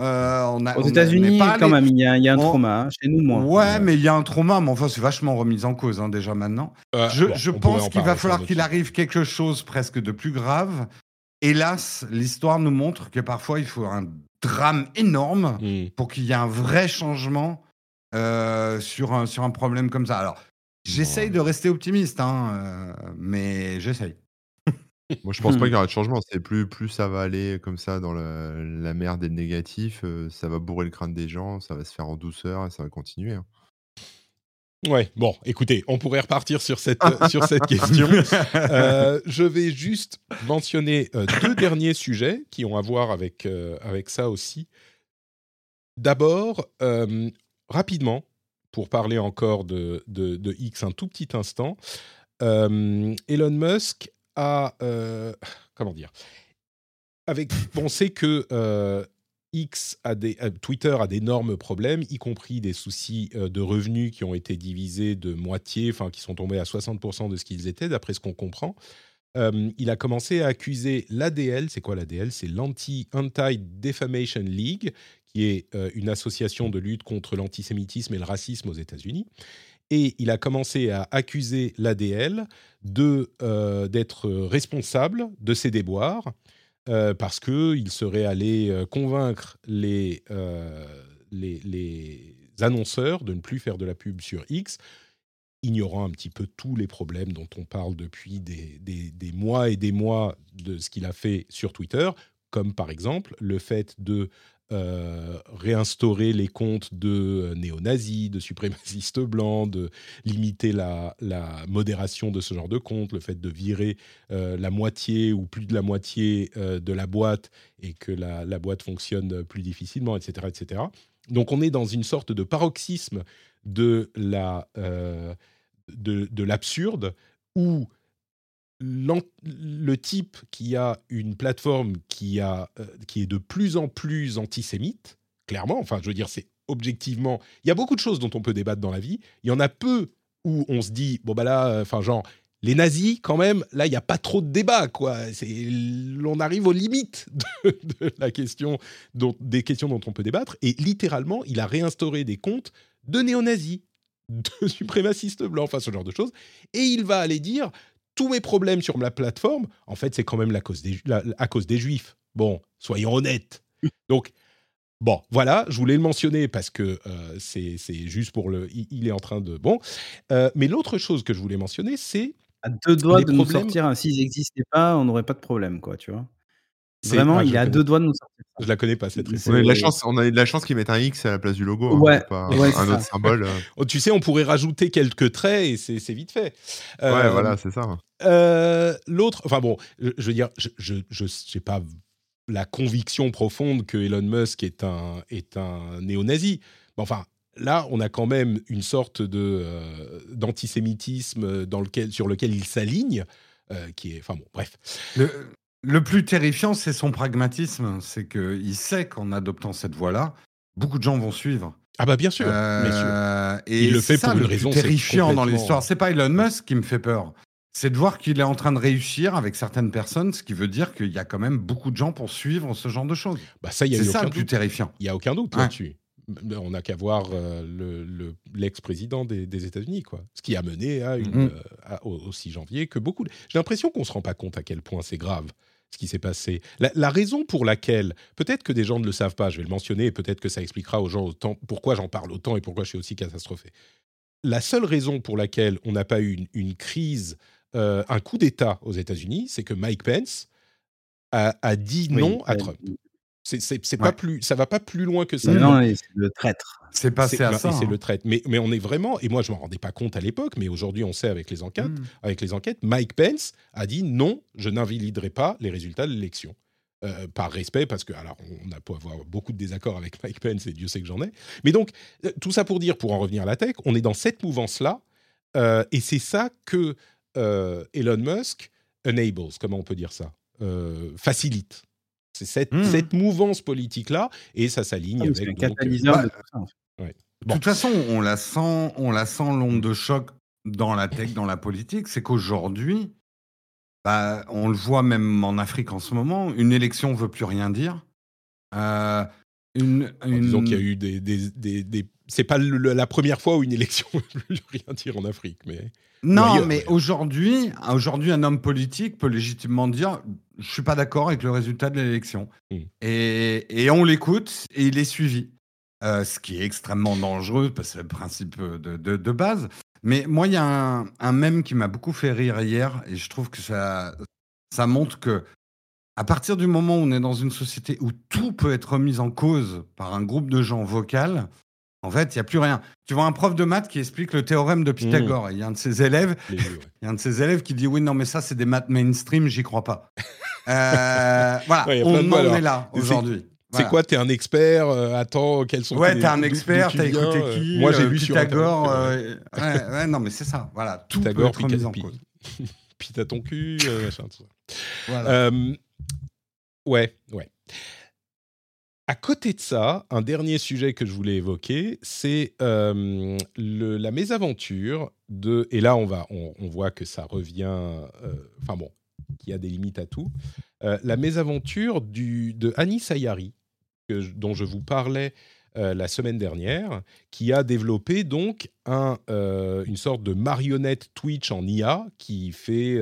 S4: Euh, on a, Aux États-Unis, quand même, il y, a, un trauma. Hein, chez nous, moins.
S2: Ouais, mais il y a un trauma, mais enfin, c'est vachement remis en cause hein, déjà maintenant. je, je pense qu'il va falloir qu'il arrive quelque chose presque de plus grave hélas, l'histoire nous montre que parfois il faut un drame énorme hmm. pour qu'il y ait un vrai changement euh, sur, un, sur un problème comme ça. Alors, j'essaye de rester optimiste, hein, euh, mais j'essaye.
S3: Moi, je pense pas qu'il y aura de changement. C'est plus, plus ça va aller comme ça dans la, mer des négatifs, euh, ça va bourrer le crâne des gens, ça va se faire en douceur et ça va continuer. Hein.
S1: Ouais, bon, écoutez, on pourrait repartir sur cette, sur cette [LAUGHS] question. Euh, je vais juste mentionner euh, deux derniers sujets qui ont à voir avec, euh, avec ça aussi. D'abord, rapidement, pour parler encore de, de, X un tout petit instant, Elon Musk a... comment dire avec, on sait que X a des, euh, Twitter a d'énormes problèmes, y compris des soucis euh, de revenus qui ont été divisés de moitié, enfin qui sont tombés à 60% de ce qu'ils étaient, d'après ce qu'on comprend. Euh, il a commencé à accuser l'ADL. C'est quoi l'ADL C'est l'Anti-Defamation League, qui est une association de lutte contre l'antisémitisme et le racisme aux États-Unis. Et il a commencé à accuser l'ADL d'être responsable de ces déboires euh, parce qu'il serait allé euh, convaincre les, euh, les, les, annonceurs de ne plus faire de la pub sur X, ignorant un petit peu tous les problèmes dont on parle depuis des, des, des mois et des mois de ce qu'il a fait sur Twitter, comme par exemple le fait de euh, réinstaurer les comptes de euh, néo-nazis, de suprémacistes blancs, de limiter la, modération de ce genre de comptes, le fait de virer euh, la moitié ou plus de la moitié de la boîte et que la, boîte fonctionne plus difficilement, etc., etc. Donc on est dans une sorte de paroxysme de la de l'absurde où le type qui a une plateforme qui, a, euh, qui est de plus en plus antisémite, clairement, enfin je veux dire, c'est objectivement, il y a beaucoup de choses dont on peut débattre dans la vie, il y en a peu où on se dit, bon bah là, enfin genre, les nazis, quand même, là, il n'y a pas trop de débat, quoi. On arrive aux limites [LAUGHS] de, la question, des questions dont on peut débattre. Et littéralement, il a réinstauré des comptes de néo-nazis, [LAUGHS] de suprémacistes blancs, enfin ce genre de choses. Et il va aller dire, tous mes problèmes sur ma plateforme, en fait, c'est quand même la cause des, à cause des juifs. Bon, soyons honnêtes. [LAUGHS] Donc, bon, voilà, je voulais le mentionner parce que euh, c'est juste pour le. Il, est en train de. Bon. Euh, mais l'autre chose que je voulais mentionner, c'est.
S4: À deux doigts de nous sortir, s'ils n'existaient pas, on n'aurait pas de problème, quoi, tu vois. Vraiment, ah, il est à deux doigts de nous sortir.
S1: Je la connais pas cette
S3: On a, de la chance, on a de la chance qu'ils mettent un X à la place du logo, hein,
S4: ouais,
S3: pas un autre symbole. Euh. [LAUGHS]
S1: Oh, tu sais, on pourrait rajouter quelques traits et c'est vite fait.
S3: ouais, euh, voilà, c'est ça.
S1: Euh, l'autre, enfin bon, je, veux dire, je n'ai pas la conviction profonde que Elon Musk est un, est un néo-nazi. Enfin, là, on a quand même une sorte de d'antisémitisme dans lequel, sur lequel il s'aligne, qui est, enfin bon, bref.
S2: Le, plus terrifiant, c'est son pragmatisme, c'est qu'il sait qu'en adoptant cette voie-là, beaucoup de gens vont suivre.
S1: Ah bah bien sûr, bien
S2: Et il le fait pour une raison terrifiant dans l'histoire. C'est pas Elon Musk qui me fait peur c'est de voir qu'il est en train de réussir avec certaines personnes, ce qui veut dire qu'il y a quand même beaucoup de gens pour suivre ce genre de choses.
S1: Bah ça, il y a
S2: c'est ça
S1: le
S2: plus terrifiant.
S1: Il y a aucun doute là-dessus. On n'a qu'à voir euh, l'ex-président des, États-Unis, quoi. Ce qui a mené à une, mm. euh, au, 6 janvier que beaucoup. J'ai l'impression qu'on se rend pas compte à quel point c'est grave ce qui s'est passé. La, raison pour laquelle, peut-être que des gens ne le savent pas, je vais le mentionner, et peut-être que ça expliquera aux gens autant pourquoi j'en parle autant et pourquoi je suis aussi catastrophé. La seule raison pour laquelle on n'a pas eu une, une crise euh, un coup d'État aux États-Unis, c'est que Mike Pence a, dit non à Trump. C'est pas plus, ça va pas plus loin que ça.
S4: Non, c'est le traître.
S2: C'est passé à ça.
S1: C'est le hein. traître. Mais, mais on est vraiment, et moi je m'en rendais pas compte à l'époque, mais aujourd'hui on sait avec les enquêtes, hmm. avec les enquêtes, Mike Pence a dit non, je n'invaliderai pas les résultats de l'élection. Euh, par respect, parce que alors on a pu avoir beaucoup de désaccords avec Mike Pence et Dieu sait que j'en ai. Mais donc euh, tout ça pour dire, pour en revenir à la tech, on est dans cette mouvance là, et c'est ça que euh, Elon Musk enables, comment on peut dire ça euh, Facilite. C'est cette, mmh. cette mouvance politique-là, et ça s'aligne ah, avec.
S4: Un catalyseur de tout ça.
S2: De toute façon, on la sent, on la sent l'onde de choc dans la tech, dans la politique, c'est qu'aujourd'hui, bah, on le voit même en Afrique en ce moment, une élection ne veut plus rien dire. Euh, une,
S1: Disons qu'il y a eu des, des, des, c'est pas la première fois où une [LAUGHS] élection ne veut rien dire en Afrique, mais
S2: non, mais aujourd'hui, aujourd'hui, un homme politique peut légitimement dire je suis pas d'accord avec le résultat de l'élection. Et, on l'écoute et il est suivi. Euh, ce qui est extrêmement dangereux, parce que c'est le principe de, base. Mais moi, il y a un, un mème qui m'a beaucoup fait rire hier, et je trouve que ça, ça montre que à partir du moment où on est dans une société où tout peut être remis en cause par un groupe de gens vocaux, en fait, il n'y a plus rien. Tu vois un prof de maths qui explique le théorème de Pythagore. Il y a un de ses élèves, [LAUGHS] il y a un de ses élèves qui dit oui, non, mais ça, c'est des maths mainstream, j'y crois pas. [LAUGHS] Euh, voilà, on en est là aujourd'hui.
S1: C'est quoi T'es un expert euh, Attends, quels sont
S2: Ouais, t'es un expert. T'as écouté qui Moi, j'ai lu Pythagore. Sur ouais, ouais, non, mais c'est ça. Voilà, tout Pythagore, peut être mis en cause.
S1: Pita ton cul, machin, tout ça. Voilà. ouais, ouais. À côté de ça, un dernier sujet que je voulais évoquer, c'est euh, la mésaventure de. Et là, on, va, on, voit que ça revient. Euh, enfin bon, qu'il y a des limites à tout. Euh, la mésaventure du, de Annie Sayari, dont je vous parlais la semaine dernière, qui a développé donc un, une sorte de marionnette Twitch en IA qui fait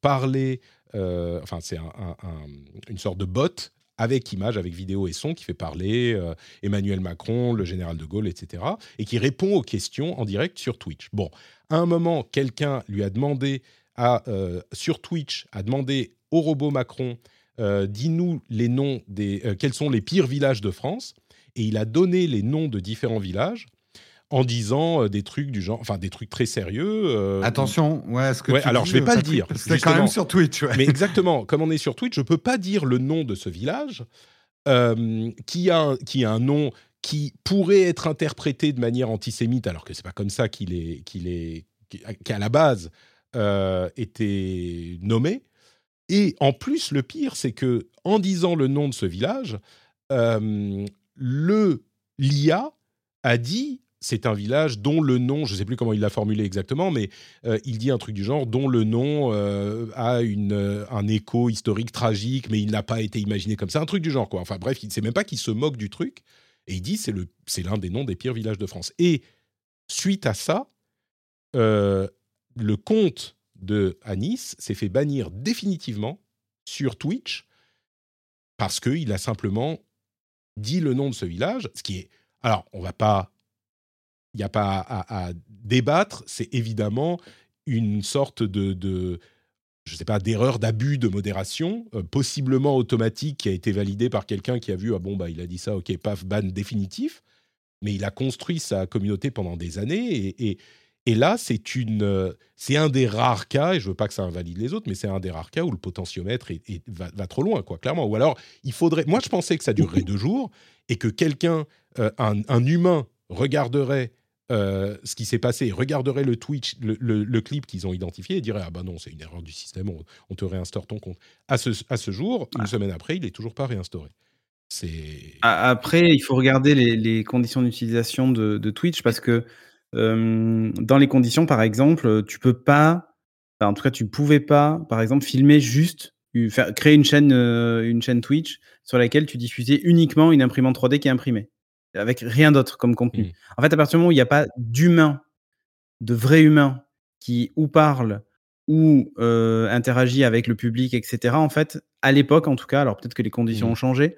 S1: parler. enfin, c'est une sorte de bot avec image, avec vidéo et son, qui fait parler euh, Emmanuel Macron, le général de Gaulle, etc., et qui répond aux questions en direct sur Twitch. Bon, à un moment, quelqu'un lui a demandé à, euh, sur Twitch, a demandé au robot Macron, euh, dis-nous les noms des, quels sont les pires villages de France, et il a donné les noms de différents villages en disant euh, des trucs du genre, enfin des trucs très sérieux. Euh,
S2: Attention, ouais, ce que
S1: alors je vais pas le dire.
S2: C'est quand même sur Twitch. Ouais.
S1: Mais exactement, comme on est sur Twitch, je peux pas dire le nom de ce village euh, qui a qui a un nom qui pourrait être interprété de manière antisémite, alors que c'est pas comme ça qu'il est qu'il est qu'à la base était nommé. Et en plus, le pire, c'est que en disant le nom de ce village, le l'IA a dit c'est un village dont le nom, je ne sais plus comment il l'a formulé exactement, mais euh, il dit un truc du genre, dont le nom euh, a une, euh, un écho historique tragique, mais il n'a pas été imaginé comme ça, un truc du genre, quoi. Enfin bref, il ne sait même pas qu'il se moque du truc, et il dit c'est, le, c'est l'un des noms des pires villages de France. Et suite à ça, le compte de Anis s'est fait bannir définitivement sur Twitch parce qu'il a simplement dit le nom de ce village, ce qui est... Alors, on va pas il n'y a pas à, débattre, c'est évidemment une sorte de, je sais pas, d'erreur, d'abus de modération, euh, possiblement automatique, qui a été validé par quelqu'un qui a vu, ah bon, bah, il a dit ça, ok, paf, ban définitif. Mais il a construit sa communauté pendant des années. Et, là, c'est une, c'est un des rares cas, et je veux pas que ça invalide les autres, mais c'est un des rares cas où le potentiomètre va, trop loin, quoi, clairement. Ou alors, il faudrait. Moi, je pensais que ça durerait deux jours et que quelqu'un, euh, un, humain, regarderait euh, ce qui s'est passé, regarderait le Twitch, le, clip qu'ils ont identifié et dirait ah bah non c'est une erreur du système, on, te réinstaure ton compte. À ce, à ce jour, une semaine après, il est toujours pas réinstauré. C'est
S4: après il faut regarder les, conditions d'utilisation de, Twitch parce que euh, dans les conditions par exemple tu peux pas, en tout cas tu pouvais pas par exemple filmer juste faire, créer une chaîne euh, une chaîne Twitch sur laquelle tu diffusais uniquement une imprimante 3D qui est imprimée avec rien d'autre comme contenu. Mmh. En fait, à partir du moment où il n'y a pas d'humain, de vrai humain, qui ou parle ou euh, interagit avec le public, etc., en fait, à l'époque en tout cas, alors peut-être que les conditions mmh. ont changé,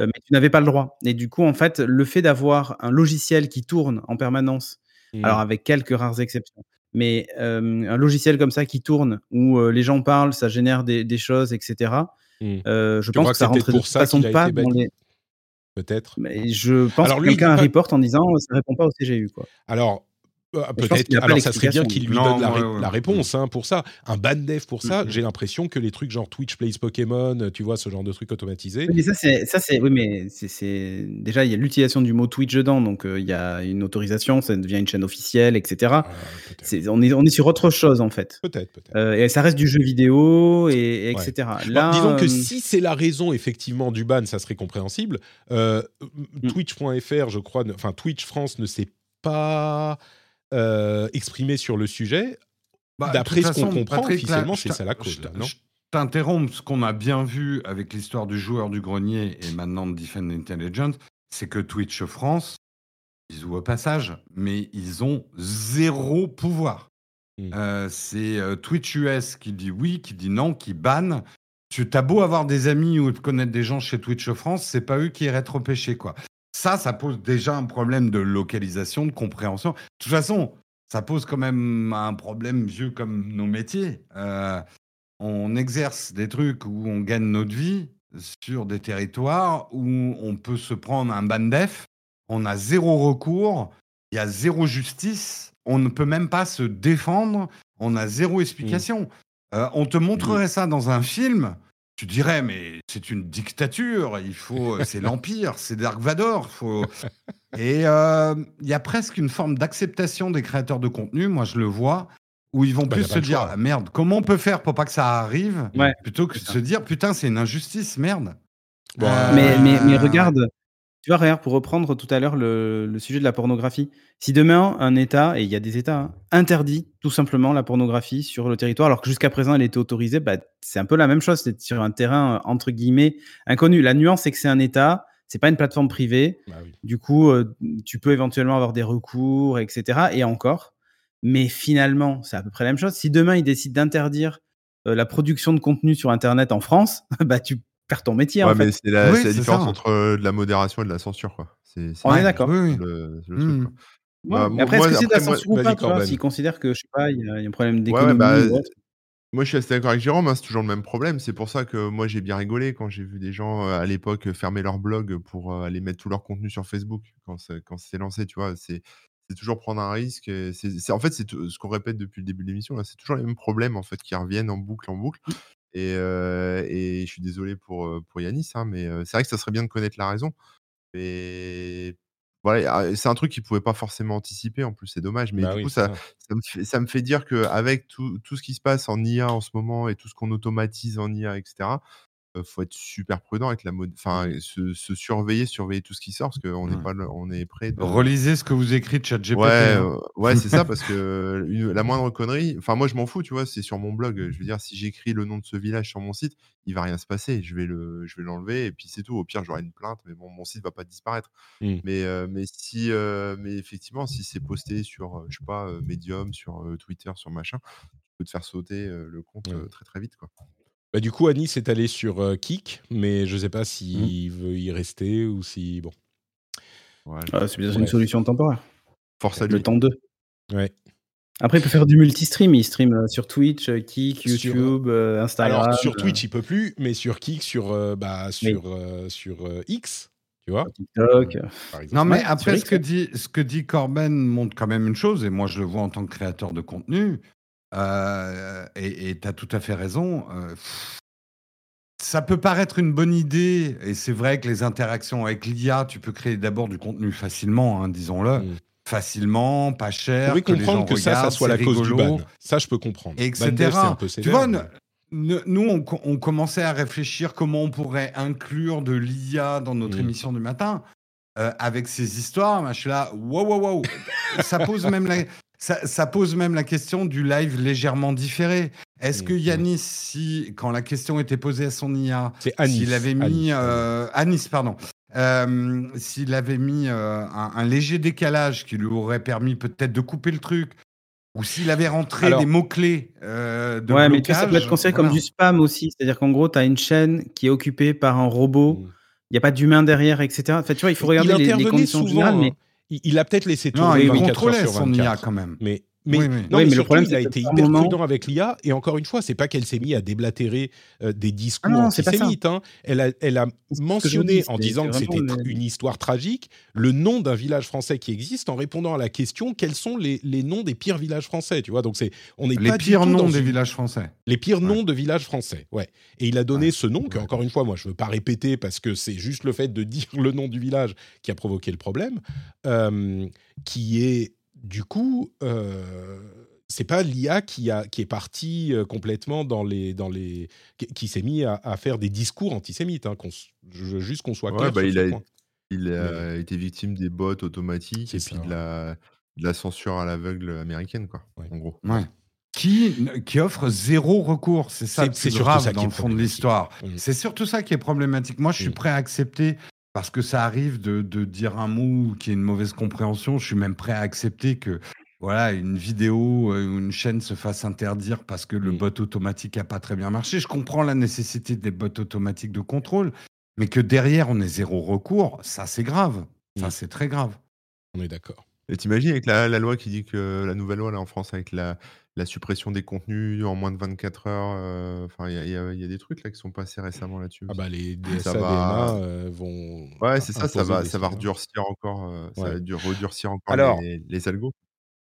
S4: euh, mais tu n'avais pas le droit. Et du coup, en fait, le fait d'avoir un logiciel qui tourne en permanence, alors mmh. avec quelques rares exceptions, mais euh, un logiciel comme ça qui tourne, où les gens parlent, ça génère des, choses, etc., je pense que, ça rentre de façon pas dans les
S1: peut-être.
S4: Mais je pense Alors, que quelqu'un a un report en disant ça répond pas au CGU. Quoi.
S1: Alors, euh, peut-être. Alors, ça serait bien qu'il lui donne la, réponse hein, pour ça. Un ban dev pour ça. Mm. J'ai l'impression que les trucs genre Twitch plays Pokémon, tu vois, ce genre de trucs automatisés.
S4: Mais ça, c'est, ça, c'est, oui, mais c'est, déjà il y a l'utilisation du mot Twitch dedans, donc euh, il y a une autorisation, ça devient une chaîne officielle, etc. Ah, on est, on est sur autre chose en fait.
S1: Peut-être, peut-être.
S4: Euh, et ça reste du jeu vidéo et, etc.
S1: Là, disons que si c'est la raison effectivement du ban, ça serait compréhensible. Mm. Twitch.fr, je crois, enfin Twitch France ne sait pas euh, exprimé sur le sujet. Bah, D'après ce qu'on comprend, officiellement, c'est ça la cause. non je
S2: t'interromps. Ce qu'on a bien vu avec l'histoire du joueur du grenier et maintenant de Defend Intelligence, c'est que Twitch France, ils ouvrent au passage, mais ils ont zéro pouvoir. Hmm. Euh, c'est euh, Twitch US qui dit oui, qui dit non, qui banne. Tu as beau avoir des amis ou connaître des gens chez Twitch France, c'est pas eux qui iraient trop pêcher quoi. Ça, ça pose déjà un problème de localisation, de compréhension. De toute façon, ça pose quand même un problème vieux comme nos métiers. Euh, on exerce des trucs où on gagne notre vie sur des territoires où on peut se prendre un ban def, on a zéro recours, il y a zéro justice, on ne peut même pas se défendre, on a zéro explication. Mmh. Euh, on te montrerait ça dans un film, tu dirais, mais c'est une dictature, il faut, c'est l'Empire, [LAUGHS] c'est Dark Vador. Faut... [LAUGHS] Et euh, il y a presque une forme d'acceptation des créateurs de contenu, moi je le vois, où ils vont bah, plus se dire, ah, merde, comment on peut faire pour pas que ça arrive, plutôt que de se dire, putain, c'est une injustice, merde.
S4: mais, mais, mais regarde, tu vois, regarde, pour reprendre tout à l'heure le, sujet de la pornographie, si demain un État, et il y a des États, hein, interdit tout simplement la pornographie sur le territoire, alors que jusqu'à présent elle était autorisée, bah, c'est un peu la même chose, c'est sur un terrain euh, entre guillemets inconnu. La nuance, c'est que c'est un État, c'est pas une plateforme privée. Bah du coup, euh, tu peux éventuellement avoir des recours, etc. Et encore. Mais finalement, c'est à peu près la même chose. Si demain ils décident d'interdire euh, la production de contenu sur Internet en France, [LAUGHS] bah tu faire ton métier. en fait.
S3: c'est la, différence entre euh, de la modération et de la censure. Quoi.
S4: On est d'accord. Oui, mmh. bah, après, est-ce que c'est de la censure ou pas S'ils considèrent que, je sais pas, il y, a un problème d'économie bah,
S3: moi, je suis assez d'accord avec Jérôme, hein, c'est toujours le même problème. C'est pour ça que moi, j'ai bien rigolé quand j'ai vu des gens euh, à l'époque fermer leur blog pour euh, aller mettre tout leur contenu sur Facebook quand c'est lancé, tu vois? C'est toujours prendre un risque. C'est en fait, c'est ce qu'on répète depuis le début de l'émission. C'est toujours les mêmes problèmes en fait qui reviennent en boucle, en boucle. Et, je suis désolé pour, pour Yanis, hein, mais c'est vrai que ça serait bien de connaître la raison. Et voilà, c'est un truc qu'il ne pouvait pas forcément anticiper, en plus, c'est dommage. Mais bah du coup, ça, ça, me fait, dire qu'avec tout, tout ce qui se passe en IA en ce moment et tout ce qu'on automatise en IA, etc., faut être super prudent avec la mode, enfin, se, surveiller, surveiller tout ce qui sort, parce qu'on est mmh. pas, on est prêt. De...
S2: Relisez ce que vous écrivez, chat GPT.
S3: Ouais, hein. ouais, c'est ça, parce [LAUGHS] que la moindre connerie, enfin, moi, je m'en fous, tu vois, c'est sur mon blog. Je veux dire, si j'écris le nom de ce village sur mon site, il va rien se passer. Je vais le, je vais l'enlever, et puis c'est tout. Au pire, j'aurai une plainte, mais bon, mon site va pas disparaître. Mmh. Mais, mais si, mais effectivement, si c'est posté sur, je sais pas, Medium, sur Twitter, sur machin, tu peux te faire sauter le compte très très vite, quoi.
S1: Bah, du coup, Anis est allé sur euh, Kik, mais je ne sais pas s'il mmh. veut y rester ou si. Bon.
S4: Ah, c'est bien une solution temporaire.
S3: Force à
S4: Le temps 2.
S1: Ouais.
S4: Après, il peut faire du multi-stream. Il stream euh, sur Twitch, euh, Kik, YouTube, Instagram. Alors,
S1: sur Twitch, il peut plus, mais sur Kik, sur, bah, sur, sur X, tu vois.
S4: TikTok.
S2: Non, mais après, ce que, dit, ce que dit Corben montre quand même une chose, et moi, je le vois en tant que créateur de contenu. Euh, et tu as tout à fait raison. ça peut paraître une bonne idée, et c'est vrai que les interactions avec l'IA, tu peux créer d'abord du contenu facilement, hein, disons-le. Mm. Facilement, pas cher.
S1: Peux comprendre que, ça, ça soit la cause du ban. Ça, je peux comprendre.
S2: Etc. tu vois, nous, on, commençait à réfléchir comment on pourrait inclure de l'IA dans notre mm. émission du matin. Euh, avec ces histoires, je suis là, wow, wow, wow. ça, pose même la, ça, pose même la question du live légèrement différé. Est-ce que mm, Yanis, si, quand la question était posée à son IA, s'il avait mis. Anis, euh, pardon. Euh, s'il avait mis un, léger décalage qui lui aurait permis peut-être de couper le truc, ou s'il avait rentré des mots-clés de Ouais, mais
S4: ça peut être considéré comme du spam aussi. C'est-à-dire qu'en gros, tu as une chaîne qui est occupée par un robot il n'y a pas d'humain derrière, etc. tu vois, il faut regarder les, conditions souvent, mais...
S1: il, a peut-être laissé tourner
S2: non, il 24 heures sur 24. Son IA quand même.
S1: Mais mais, Non, mais, le problème, il a été hyper prudent avec l'IA. Et encore une fois, c'est pas qu'elle s'est mise à déblatérer euh, des discours ah antisémites. Hein. Elle a, elle a mentionné, en disant que c'était une histoire tragique, le nom d'un village français qui existe, en répondant à la question quels sont les, les noms des pires villages français. Tu vois, donc c'est on est
S2: les pires noms des villages français.
S1: Les pires noms de villages français. Ouais. Et il a donné ce nom que, encore une fois, moi, je veux pas répéter parce que c'est juste le fait de dire le nom du village qui a provoqué le problème, euh, qui est du coup, euh, c'est pas l'IA qui, a, qui est parti euh, complètement dans les, dans les, qui, s'est mis à, faire des discours antisémites. Hein, je veux juste qu'on soit clair.
S3: Bah, il, a, il a été victime des bots automatiques et puis de, la, la, censure à l'aveugle américaine, quoi, en gros.
S2: Qui, qui, offre zéro recours. C'est ça c'est grave ça dans le fond de l'histoire. C'est surtout ça qui est problématique. Moi, je suis prêt à accepter parce que ça arrive de, dire un mot qui est une mauvaise compréhension. Je suis même prêt à accepter que voilà, une vidéo euh, ou une chaîne se fasse interdire parce que le bot automatique n'a pas très bien marché. Je comprends la nécessité des bots automatiques de contrôle, mais que derrière on ait zéro recours, ça c'est grave. Ça c'est très grave.
S1: On est d'accord.
S3: Et t'imagines avec la, loi qui dit que la nouvelle loi là en France avec la, la suppression des contenus en moins de 24 heures. Euh, enfin, il y, a des trucs là qui sont passés récemment là-dessus.
S1: Ah bah les DSA, va... Euh, vont.
S3: Ouais, c'est ça, ça va, ça va redurcir encore, euh, ça va redurcir encore les, les, algos.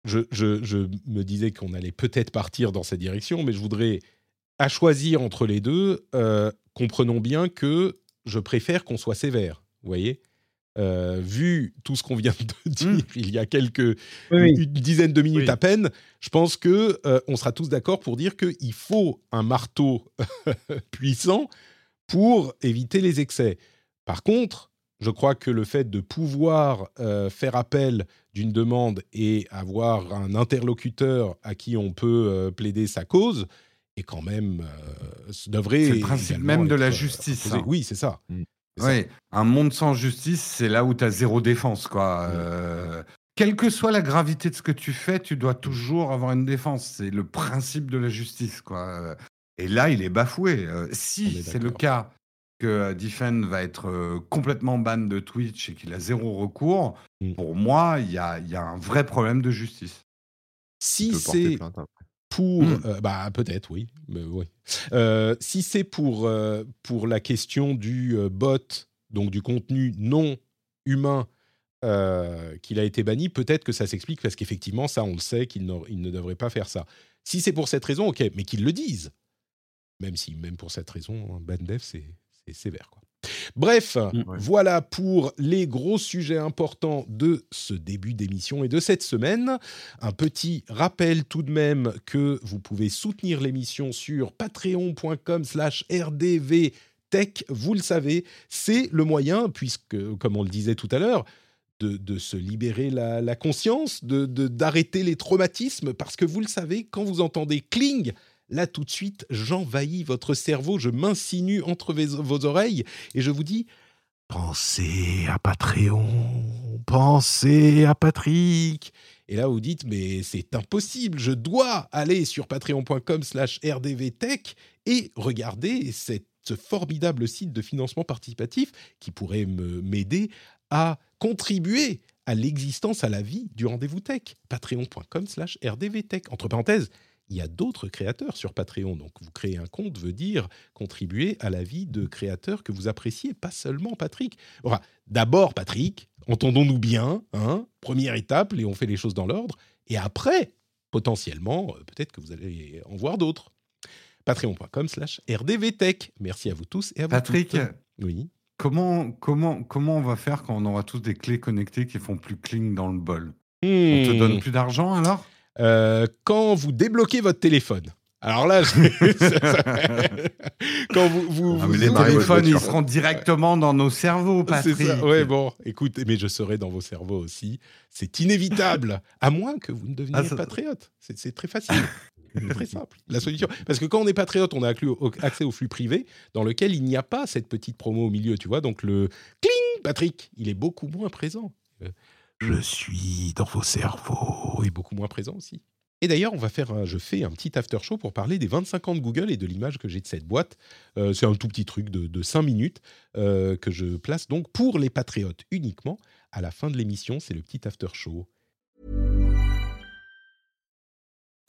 S1: Je, je, je, me disais qu'on allait peut-être partir dans cette direction, mais je voudrais, à choisir entre les deux, comprenons bien que je préfère qu'on soit sévère. Vous voyez? Euh, vu tout ce qu'on vient de [LAUGHS] dire mmh. il y a quelques une dizaine de minutes à peine, je pense que euh, on sera tous d'accord pour dire qu'il faut un marteau [LAUGHS] puissant pour éviter les excès. Par contre, je crois que le fait de pouvoir euh, faire appel d'une demande et avoir un interlocuteur à qui on peut plaider sa cause est quand même devrait.
S2: C'est le principe même de la justice.
S1: Hein. Oui, c'est ça. Mmh.
S2: Oui, un monde sans justice, c'est là où tu as zéro défense. Quoi. Mm. Euh, quelle que soit la gravité de ce que tu fais, tu dois toujours avoir une défense. C'est le principe de la justice. Quoi. Et là, il est bafoué. Euh, si c'est le cas que euh, Diffen va être complètement ban de Twitch et qu'il a zéro recours, mm. pour moi, il y a, y a, un vrai problème de justice.
S1: Si c'est pour, mmh. euh, bah peut-être oui, mais oui. Euh, si c'est pour euh, pour la question du bot, donc du contenu non humain qu'il a été banni, peut-être que ça s'explique parce qu'effectivement ça on le sait qu'il ne devrait pas faire ça. Si c'est pour cette raison, ok, mais qu'ils le disent. Même si même pour cette raison, un ban dev c'est sévère quoi. Bref, mmh. voilà pour les gros sujets importants de ce début d'émission et de cette semaine. Un petit rappel tout de même que vous pouvez soutenir l'émission sur patreon.com slash rdvtech. Vous le savez, c'est le moyen, puisque, comme on le disait tout à l'heure, de, se libérer la, conscience, d'arrêter les traumatismes, parce que vous le savez, quand vous entendez cling, Là, tout de suite, j'envahis votre cerveau, je m'insinue entre vos oreilles et je vous dis Pensez à Patreon, pensez à Patrick. Et là, vous dites, mais c'est impossible, je dois aller sur patreon.com slash rdvtech et regarder ce formidable site de financement participatif qui pourrait m'aider à contribuer à l'existence, à la vie du rendez-vous tech. Patreon.com slash rdvtech. Entre parenthèses, il y a d'autres créateurs sur Patreon. Donc, vous créez un compte veut dire contribuer à la vie de créateurs que vous appréciez, pas seulement Patrick. Enfin, d'abord, Patrick, entendons-nous bien, hein, première étape, et on fait les choses dans l'ordre. Et après, potentiellement, euh, peut-être que vous allez en voir d'autres. patreon.com slash rdvtech. Merci à vous tous et à vous
S2: Patrick,
S1: oui.
S2: comment, comment, comment on va faire quand on aura tous des clés connectées qui font plus cling dans le bol? On te
S1: Hmm.
S2: donne plus d'argent alors?
S1: Euh, quand vous débloquez votre téléphone. Alors là, [LAUGHS] quand vous, vous,
S2: Ah,
S1: vous
S2: les téléphones, ils seront directement dans nos cerveaux,
S1: C'est
S2: Patrick.
S1: ça. Ouais, bon, écoute, mais je serai dans vos cerveaux aussi. C'est inévitable, à moins que vous ne deveniez
S2: Ah, ça-
S1: patriote. C'est c'est très facile. C'est très simple. La solution. Parce que quand on est patriote, on a accès au flux privé dans lequel il n'y a pas cette petite promo au milieu, tu vois. Donc le cling, Patrick, il est beaucoup moins présent. Je suis dans vos cerveaux est beaucoup moins présent aussi. Et d'ailleurs, on va faire un, je fais un petit after show pour parler des 25 ans de Google et de l'image que j'ai de cette boîte. Euh, c'est un tout petit truc de, de 5 minutes euh, que je place donc pour les patriotes uniquement. À la fin de l'émission, c'est le petit after show.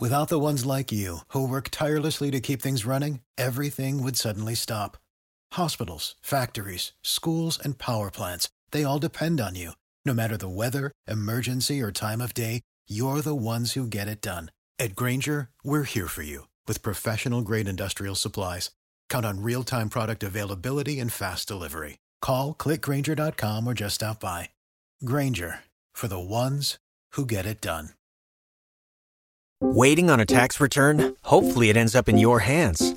S5: Without the ones like you, who work tirelessly to keep things running, everything would suddenly stop. Hospitals, factories, schools, and power plants, they all depend on you. No matter the weather, emergency, or time of day, you're the ones who get it done. At Granger, we're here for you with professional grade industrial supplies. Count on real time product availability and fast delivery. Call clickgranger.com or just stop by. Granger for the ones who get it done.
S6: Waiting on a tax return? Hopefully, it ends up in your hands.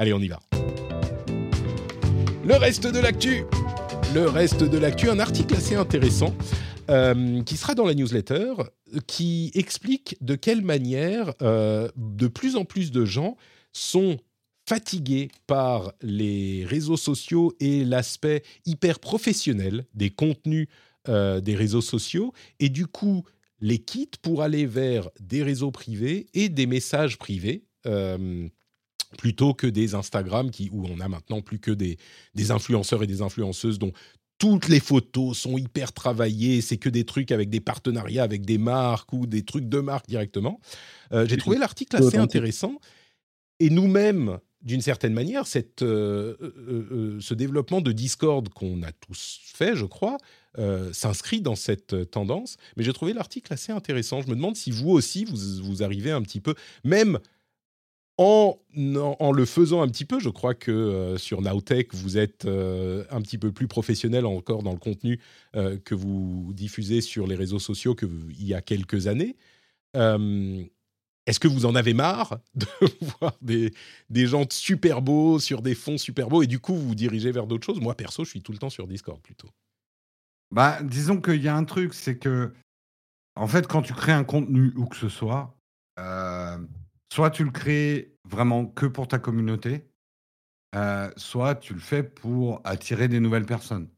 S1: Allez, on y va. Le reste de l'actu. Le reste de l'actu, un article assez intéressant euh, qui sera dans la newsletter, qui explique de quelle manière euh, de plus en plus de gens sont fatigués par les réseaux sociaux et l'aspect hyper professionnel des contenus euh, des réseaux sociaux, et du coup les quittent pour aller vers des réseaux privés et des messages privés. Plutôt que des Instagram qui, où on a maintenant plus que des, des influenceurs et des influenceuses dont toutes les photos sont hyper travaillées, c'est que des trucs avec des partenariats avec des marques ou des trucs de marque directement. Euh, J'ai trouvé l'article assez intéressant. Et nous-mêmes, d'une certaine manière, cette, euh, euh, ce développement de Discord qu'on a tous fait, je crois, s'inscrit dans cette tendance. Mais j'ai trouvé l'article assez intéressant. Je me demande si vous aussi, vous, vous arrivez un petit peu, même en, le faisant un petit peu, je crois que euh, sur Nowtech, vous êtes euh, un petit peu plus professionnel encore dans le contenu euh, que vous diffusez sur les réseaux sociaux qu'il y a quelques années. Est-ce que vous en avez marre de [LAUGHS] voir des, gens super beaux sur des fonds super beaux et du coup vous vous dirigez vers d'autres choses? Moi, perso, je suis tout le temps sur Discord plutôt.
S2: Bah, disons qu'il y a un truc, c'est que, en fait, quand tu crées un contenu où que ce soit, soit tu le crées vraiment que pour ta communauté, euh, soit tu le fais pour attirer des nouvelles personnes.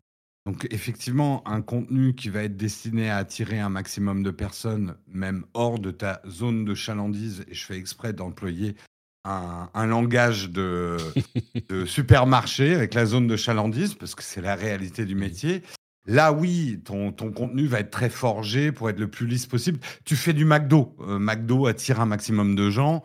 S2: Donc, effectivement, un contenu qui va être destiné à attirer un maximum de personnes, même hors de ta zone de chalandise, et je fais exprès d'employer un, un langage de, [LAUGHS] de supermarché avec la zone de chalandise, parce que c'est la réalité du métier. Là, oui, ton, ton contenu va être très forgé pour être le plus lisse possible. Tu fais du McDo. Euh, McDo attire un maximum de gens.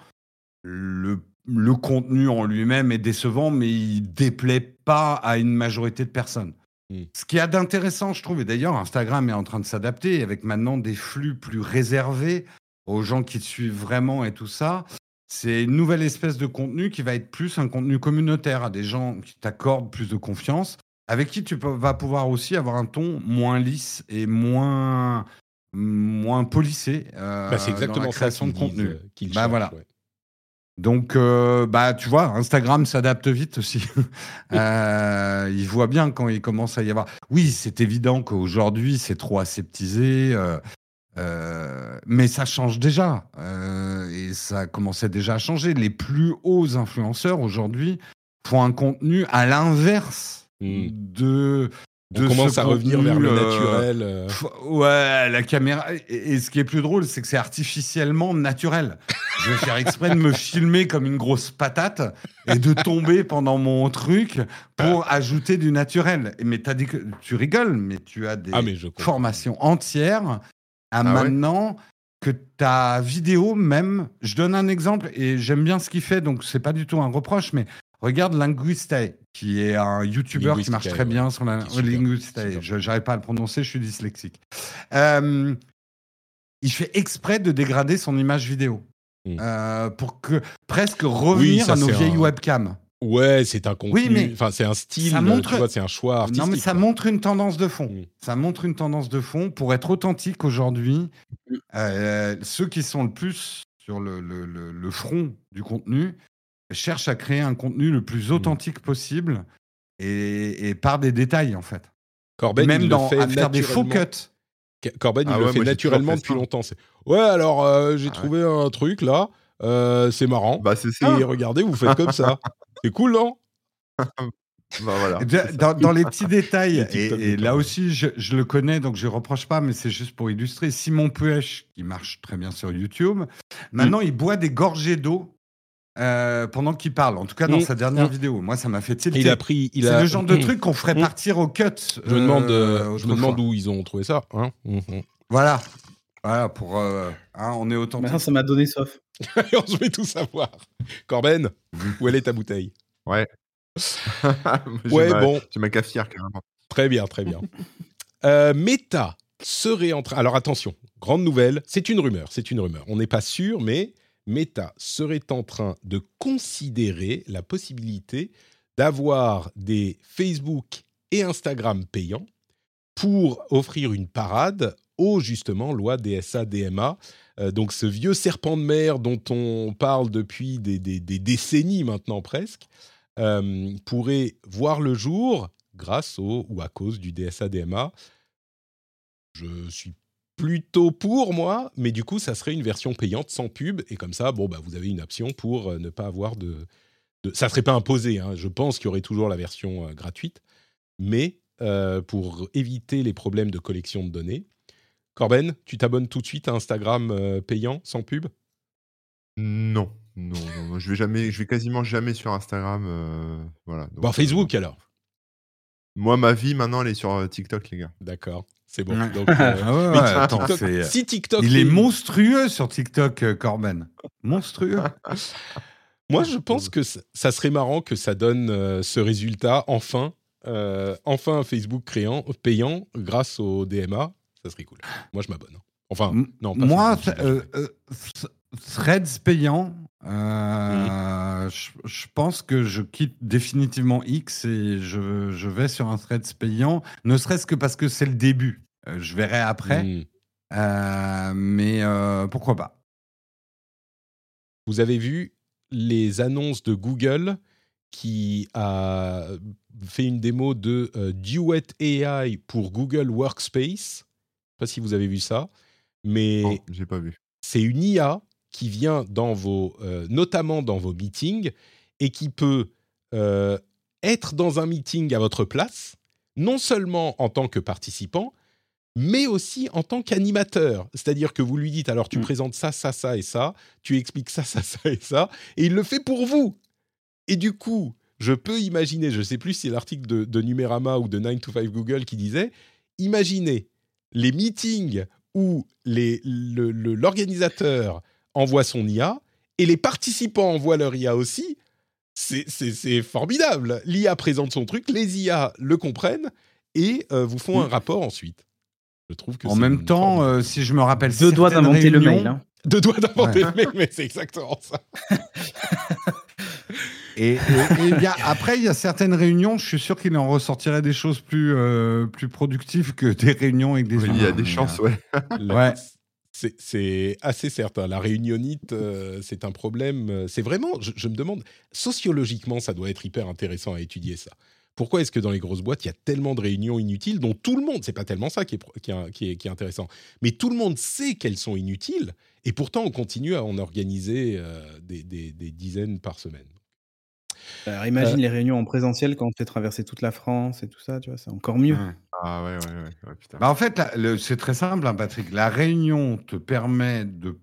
S2: Le, le contenu en lui-même est décevant, mais il déplaît pas à une majorité de personnes.
S1: Mm.
S2: Ce qu'il y a d'intéressant, je trouve, et d'ailleurs, Instagram est en train de s'adapter avec maintenant des flux plus réservés aux gens qui te suivent vraiment et tout ça. C'est une nouvelle espèce de contenu qui va être plus un contenu communautaire à des gens qui t'accordent plus de confiance avec qui tu peux- vas pouvoir aussi avoir un ton moins lisse et moins, moins polissé euh,
S1: Bah, c'est
S2: dans
S1: exactement
S2: la
S1: ça
S2: création de contenu.
S1: disent, euh,
S2: Bah, voilà.
S1: ouais.
S2: Donc, euh, bah, tu vois, Instagram s'adapte vite aussi. [LAUGHS] euh, il voit bien quand il commence à y avoir. Oui, c'est évident qu'aujourd'hui, c'est trop aseptisé. euh, mais ça change déjà. et ça commençait déjà à changer. Les plus hauts influenceurs aujourd'hui font un contenu à l'inverse
S1: Mm.
S2: de.
S1: On commence
S2: ce
S1: à revenir vers le
S2: euh,
S1: naturel. euh.
S2: Ouais, la caméra. Et, et ce qui est plus drôle, c'est que c'est artificiellement naturel. Je vais faire exprès de me [LAUGHS] filmer comme une grosse patate et de tomber pendant mon truc pour ajouter du naturel. Mais as dit que tu rigoles, mais tu as des
S1: Ah,
S2: formations entières à ah maintenant que ta vidéo même. Je donne un exemple et j'aime bien ce qu'il fait, donc c'est pas du tout un reproche, mais regarde Linguistae, qui est un YouTuber qui marche très bien sur la Linguistae. Je n'arrive pas à le prononcer, je suis dyslexique. Euh, il fait exprès de dégrader son image vidéo. Euh, pour que presque revenir à nos vieilles webcams.
S1: Ouais, c'est un contenu, oui, enfin c'est un style, c'est un choix artistique. Non, mais
S2: ça montre une tendance de fond. Ça montre une tendance de fond pour être authentique aujourd'hui. Euh, ceux qui sont le plus sur le, le, le, front du contenu cherchent à créer un contenu le plus authentique possible et, et, par des détails en fait.
S1: Corben,
S2: même
S1: il
S2: dans
S1: le fait
S2: à faire des faux cuts.
S1: Corben, il ah le fait naturellement depuis longtemps. Ouais, alors euh, j'ai ah trouvé un truc là, euh, c'est marrant.
S3: Bah, c'est ça.
S1: Et regardez, vous faites comme ça. [LAUGHS] c'est cool, non?
S3: Bah, voilà.
S2: dans, les petits détails, [LAUGHS] et, là aussi, je, le connais, donc je ne reproche pas, mais c'est juste pour illustrer. Simon Puech, qui marche très bien sur YouTube, maintenant, il boit des gorgées d'eau euh, pendant qu'il parle, en tout cas dans sa dernière vidéo. Moi, ça m'a fait tilter.
S1: Il a pris.
S2: C'est
S1: a...
S2: le genre de truc qu'on ferait partir au cut.
S1: Je me demande, je me demande où ils ont trouvé ça. Hein
S2: voilà. Voilà, pour. Euh, hein, on est autant.
S4: Maintenant, ça m'a donné soif. [LAUGHS]
S1: on se fait tout savoir. Corben, où elle est ta bouteille?
S3: Ouais. [LAUGHS]
S1: ouais, bon.
S3: Tu ma cafetière, carrément.
S1: Très bien, très bien. [LAUGHS] euh, Meta serait en train. Alors attention, grande nouvelle, c'est une rumeur, c'est une rumeur. On n'est pas sûr, mais Meta serait en train de considérer la possibilité d'avoir des Facebook et Instagram payants pour offrir une parade aux justement lois DSA DMA. Euh, donc ce vieux serpent de mer dont on parle depuis des, décennies maintenant presque euh, pourrait voir le jour grâce au ou à cause du DSA DMA. Je suis plutôt pour moi, mais du coup ça serait une version payante sans pub et comme ça bon bah vous avez une option pour euh, ne pas avoir de, de... ça serait pas imposé. Hein. Je pense qu'il y aurait toujours la version gratuite, mais pour éviter les problèmes de collection de données Corben, tu t'abonnes tout de suite à Instagram euh, payant, sans pub?
S3: Non. Non, non, je vais jamais, je vais quasiment jamais sur Instagram. Euh, voilà.
S1: bon, Facebook euh, alors?
S3: Moi, ma vie maintenant, elle est sur TikTok, les gars.
S1: D'accord, c'est bon.
S2: si TikTok, il est... monstrueux sur TikTok, Corben. Monstrueux. [LAUGHS]
S1: Moi, je pense que ça serait marrant que ça donne ce résultat enfin, enfin un Facebook créant, payant grâce au DMA ça serait cool. Moi, je m'abonne. Enfin, non, pas
S2: Moi, euh, euh, Threads payant, euh, je, pense que je quitte définitivement X et je, je, vais sur un Threads payant, ne serait-ce que parce que c'est le début. Je verrai après. Hmm. mais pourquoi pas
S1: Vous avez vu les annonces de Google qui a fait une démo de Duet AI pour Google Workspace? Sais pas si vous avez vu ça, mais
S3: j'ai pas vu.
S1: C'est une IA qui vient dans vos, euh, notamment dans vos meetings, et qui peut euh, être dans un meeting à votre place, non seulement en tant que participant, mais aussi en tant qu'animateur. C'est-à-dire que vous lui dites, alors tu mm. présentes ça, ça, ça et ça, tu expliques ça, [LAUGHS] ça, ça et ça, et il le fait pour vous. Et du coup, je peux imaginer, je ne sais plus si c'est l'article de, de Numérama ou de 9 to 5 Google qui disait, imaginez les meetings où l'organisateur envoie son IA et les participants envoient leur IA aussi, c'est formidable. L'IA présente son truc, les IA le comprennent et euh, vous font un rapport ensuite. Je trouve que
S2: en même temps, euh, si je me rappelle,
S4: deux doigts d'inventer le mail. Hein.
S1: Deux doigts d'inventer le mail, mais c'est exactement ça. [LAUGHS]
S2: Et, après, il y a certaines réunions, je suis sûr qu'il en ressortirait des choses plus, euh, plus productives que des réunions avec des
S3: Il y a des chances, ouais.
S2: ouais.
S1: C'est assez certain. La réunionite, euh, c'est un problème. C'est vraiment, je, me demande, sociologiquement, ça doit être hyper intéressant à étudier ça. Pourquoi est-ce que dans les grosses boîtes, il y a tellement de réunions inutiles dont tout le monde, c'est pas tellement ça qui est, qui, est, qui, est, intéressant, mais tout le monde sait qu'elles sont inutiles et pourtant on continue à en organiser euh, des, des, des dizaines par semaine.
S4: Alors imagine euh les réunions en présentiel quand on fait traverser toute la France et tout ça, tu vois? C'est encore mieux.
S3: Ah ouais, ouais, ouais,
S2: Bah, en fait, c'est très simple, hein, Patrick. La réunion te permet de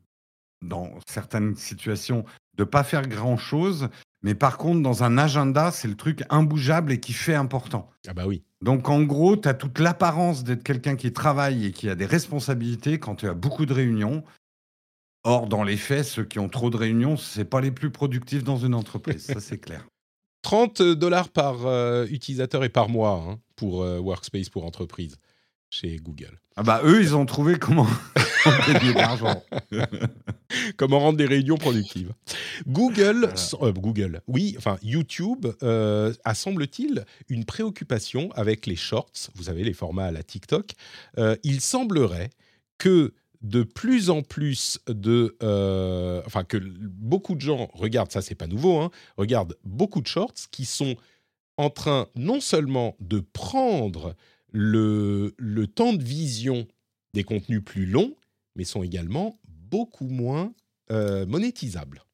S2: dans certaines situations, de pas faire grand-chose, mais par contre, dans un agenda, c'est le truc imbougeable et qui fait important.
S1: Ah bah oui.
S2: Donc en gros, tu as toute l'apparence d'être quelqu'un qui travaille et qui a des responsabilités quand tu as beaucoup de réunions. Or, dans les faits, ceux qui ont trop de réunions, c'est pas les plus productifs dans une entreprise, ça c'est clair. [LAUGHS]
S1: 30 dollars par euh, utilisateur et par mois hein, pour euh, Workspace pour entreprise chez Google.
S2: Ah bah eux, ils ont trouvé comment [LAUGHS] gagner de l'argent. [LAUGHS]
S1: comment rendre des réunions productives. Google, euh, Google, oui, enfin YouTube a semble-t-il une préoccupation avec les shorts. Vous savez les formats à la TikTok. il semblerait que de plus en plus de, euh, enfin que beaucoup de gens regardent, ça c'est pas nouveau, hein, regardent beaucoup de shorts qui sont en train non seulement de prendre le, le temps de vision des contenus plus longs, mais sont également beaucoup moins euh, monétisables.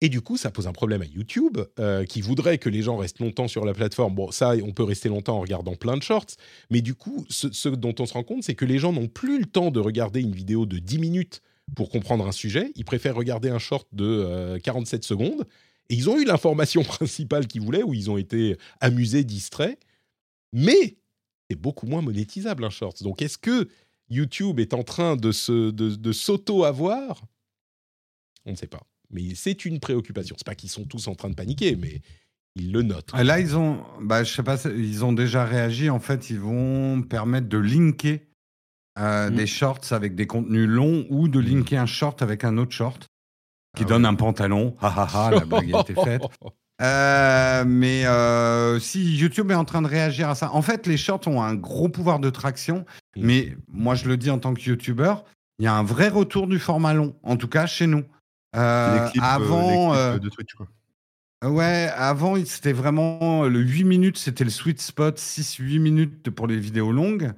S1: Et du coup, ça pose un problème à YouTube, euh, qui voudrait que les gens restent longtemps sur la plateforme. Bon, ça, on peut rester longtemps en regardant plein de shorts, mais du coup, ce, dont on se rend compte, c'est que les gens n'ont plus le temps de regarder une vidéo de 10 minutes pour comprendre un sujet. Ils préfèrent regarder un short de 47 euh, secondes. Et ils ont eu l'information [LAUGHS] principale qu'ils voulaient, où ils ont été amusés, distraits. Mais c'est beaucoup moins monétisable un short. Donc, est-ce que YouTube est en train de, de s'auto-avoir? On ne sait pas mais c'est une préoccupation. C'est pas qu'ils sont tous en train de paniquer, mais ils le notent.
S2: Ah, là, ils ont, bah, je sais pas, ils ont déjà réagi. En fait, ils vont permettre de linker euh, mmh. des shorts avec des contenus longs ou de mmh. linker un short avec un autre short qui ah donne un pantalon. Ha ha ha, la blague a été faite. [LAUGHS] Euh, mais euh, si YouTube est en train de réagir à ça, en fait, les shorts ont un gros pouvoir de traction. Mmh. Mais moi, je le dis en tant que YouTuber, il y a un vrai retour du format long, en tout cas chez nous.
S3: Euh, avant, de Twitch, quoi.
S2: Ouais, avant, c'était vraiment le 8 minutes, c'était le sweet spot, 6-8 minutes pour les vidéos longues.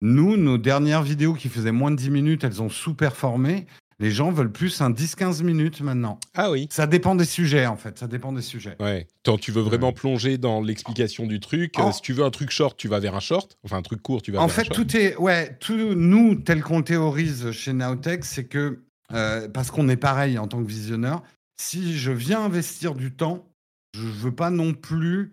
S2: Nous, nos dernières vidéos qui faisaient moins de 10 minutes, elles ont sous-performé. Les gens veulent plus un 10-15 minutes maintenant.
S1: Ah oui.
S2: Ça dépend des sujets, en fait. Ça dépend des sujets.
S1: Ouais. Quand tu veux vraiment plonger dans l'explication du truc, si tu veux un truc short, tu vas vers un short. Enfin, un truc court, tu vas
S2: en
S1: vers
S2: fait,
S1: un short.
S2: tout est. Ouais, tout, nous, tel qu'on théorise chez Nowtech, c'est que euh, parce qu'on est pareil en tant que visionneur. Si je viens investir du temps, je ne veux pas non plus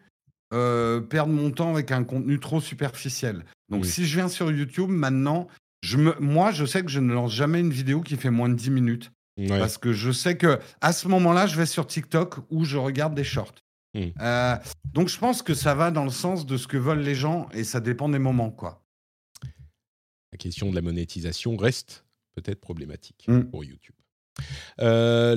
S2: euh, perdre mon temps avec un contenu trop superficiel. Donc si je viens sur YouTube maintenant, je me, moi je sais que je ne lance jamais une vidéo qui fait moins de 10 minutes. Parce que je sais que à ce moment-là, je vais sur TikTok où je regarde des shorts. Mmh. Euh, donc je pense que ça va dans le sens de ce que veulent les gens et ça dépend des moments, quoi.
S1: La question de la monétisation reste peut-être problématique mmh. pour YouTube. Euh,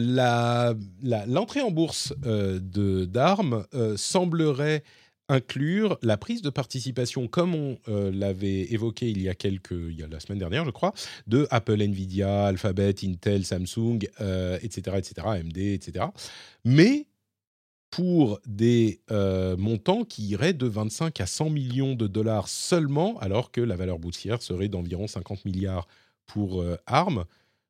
S1: l'entrée en bourse euh, de d'armes euh, semblerait inclure la prise de participation, comme on l'avait évoqué il y a quelques, il y a la semaine dernière, je crois, de Apple, Nvidia, Alphabet, Intel, Samsung, etc., etc., AMD, etc. Mais pour des montants qui iraient de 25 à 100 millions de dollars seulement, alors que la valeur boursière serait d'environ 50 milliards pour euh, ARM.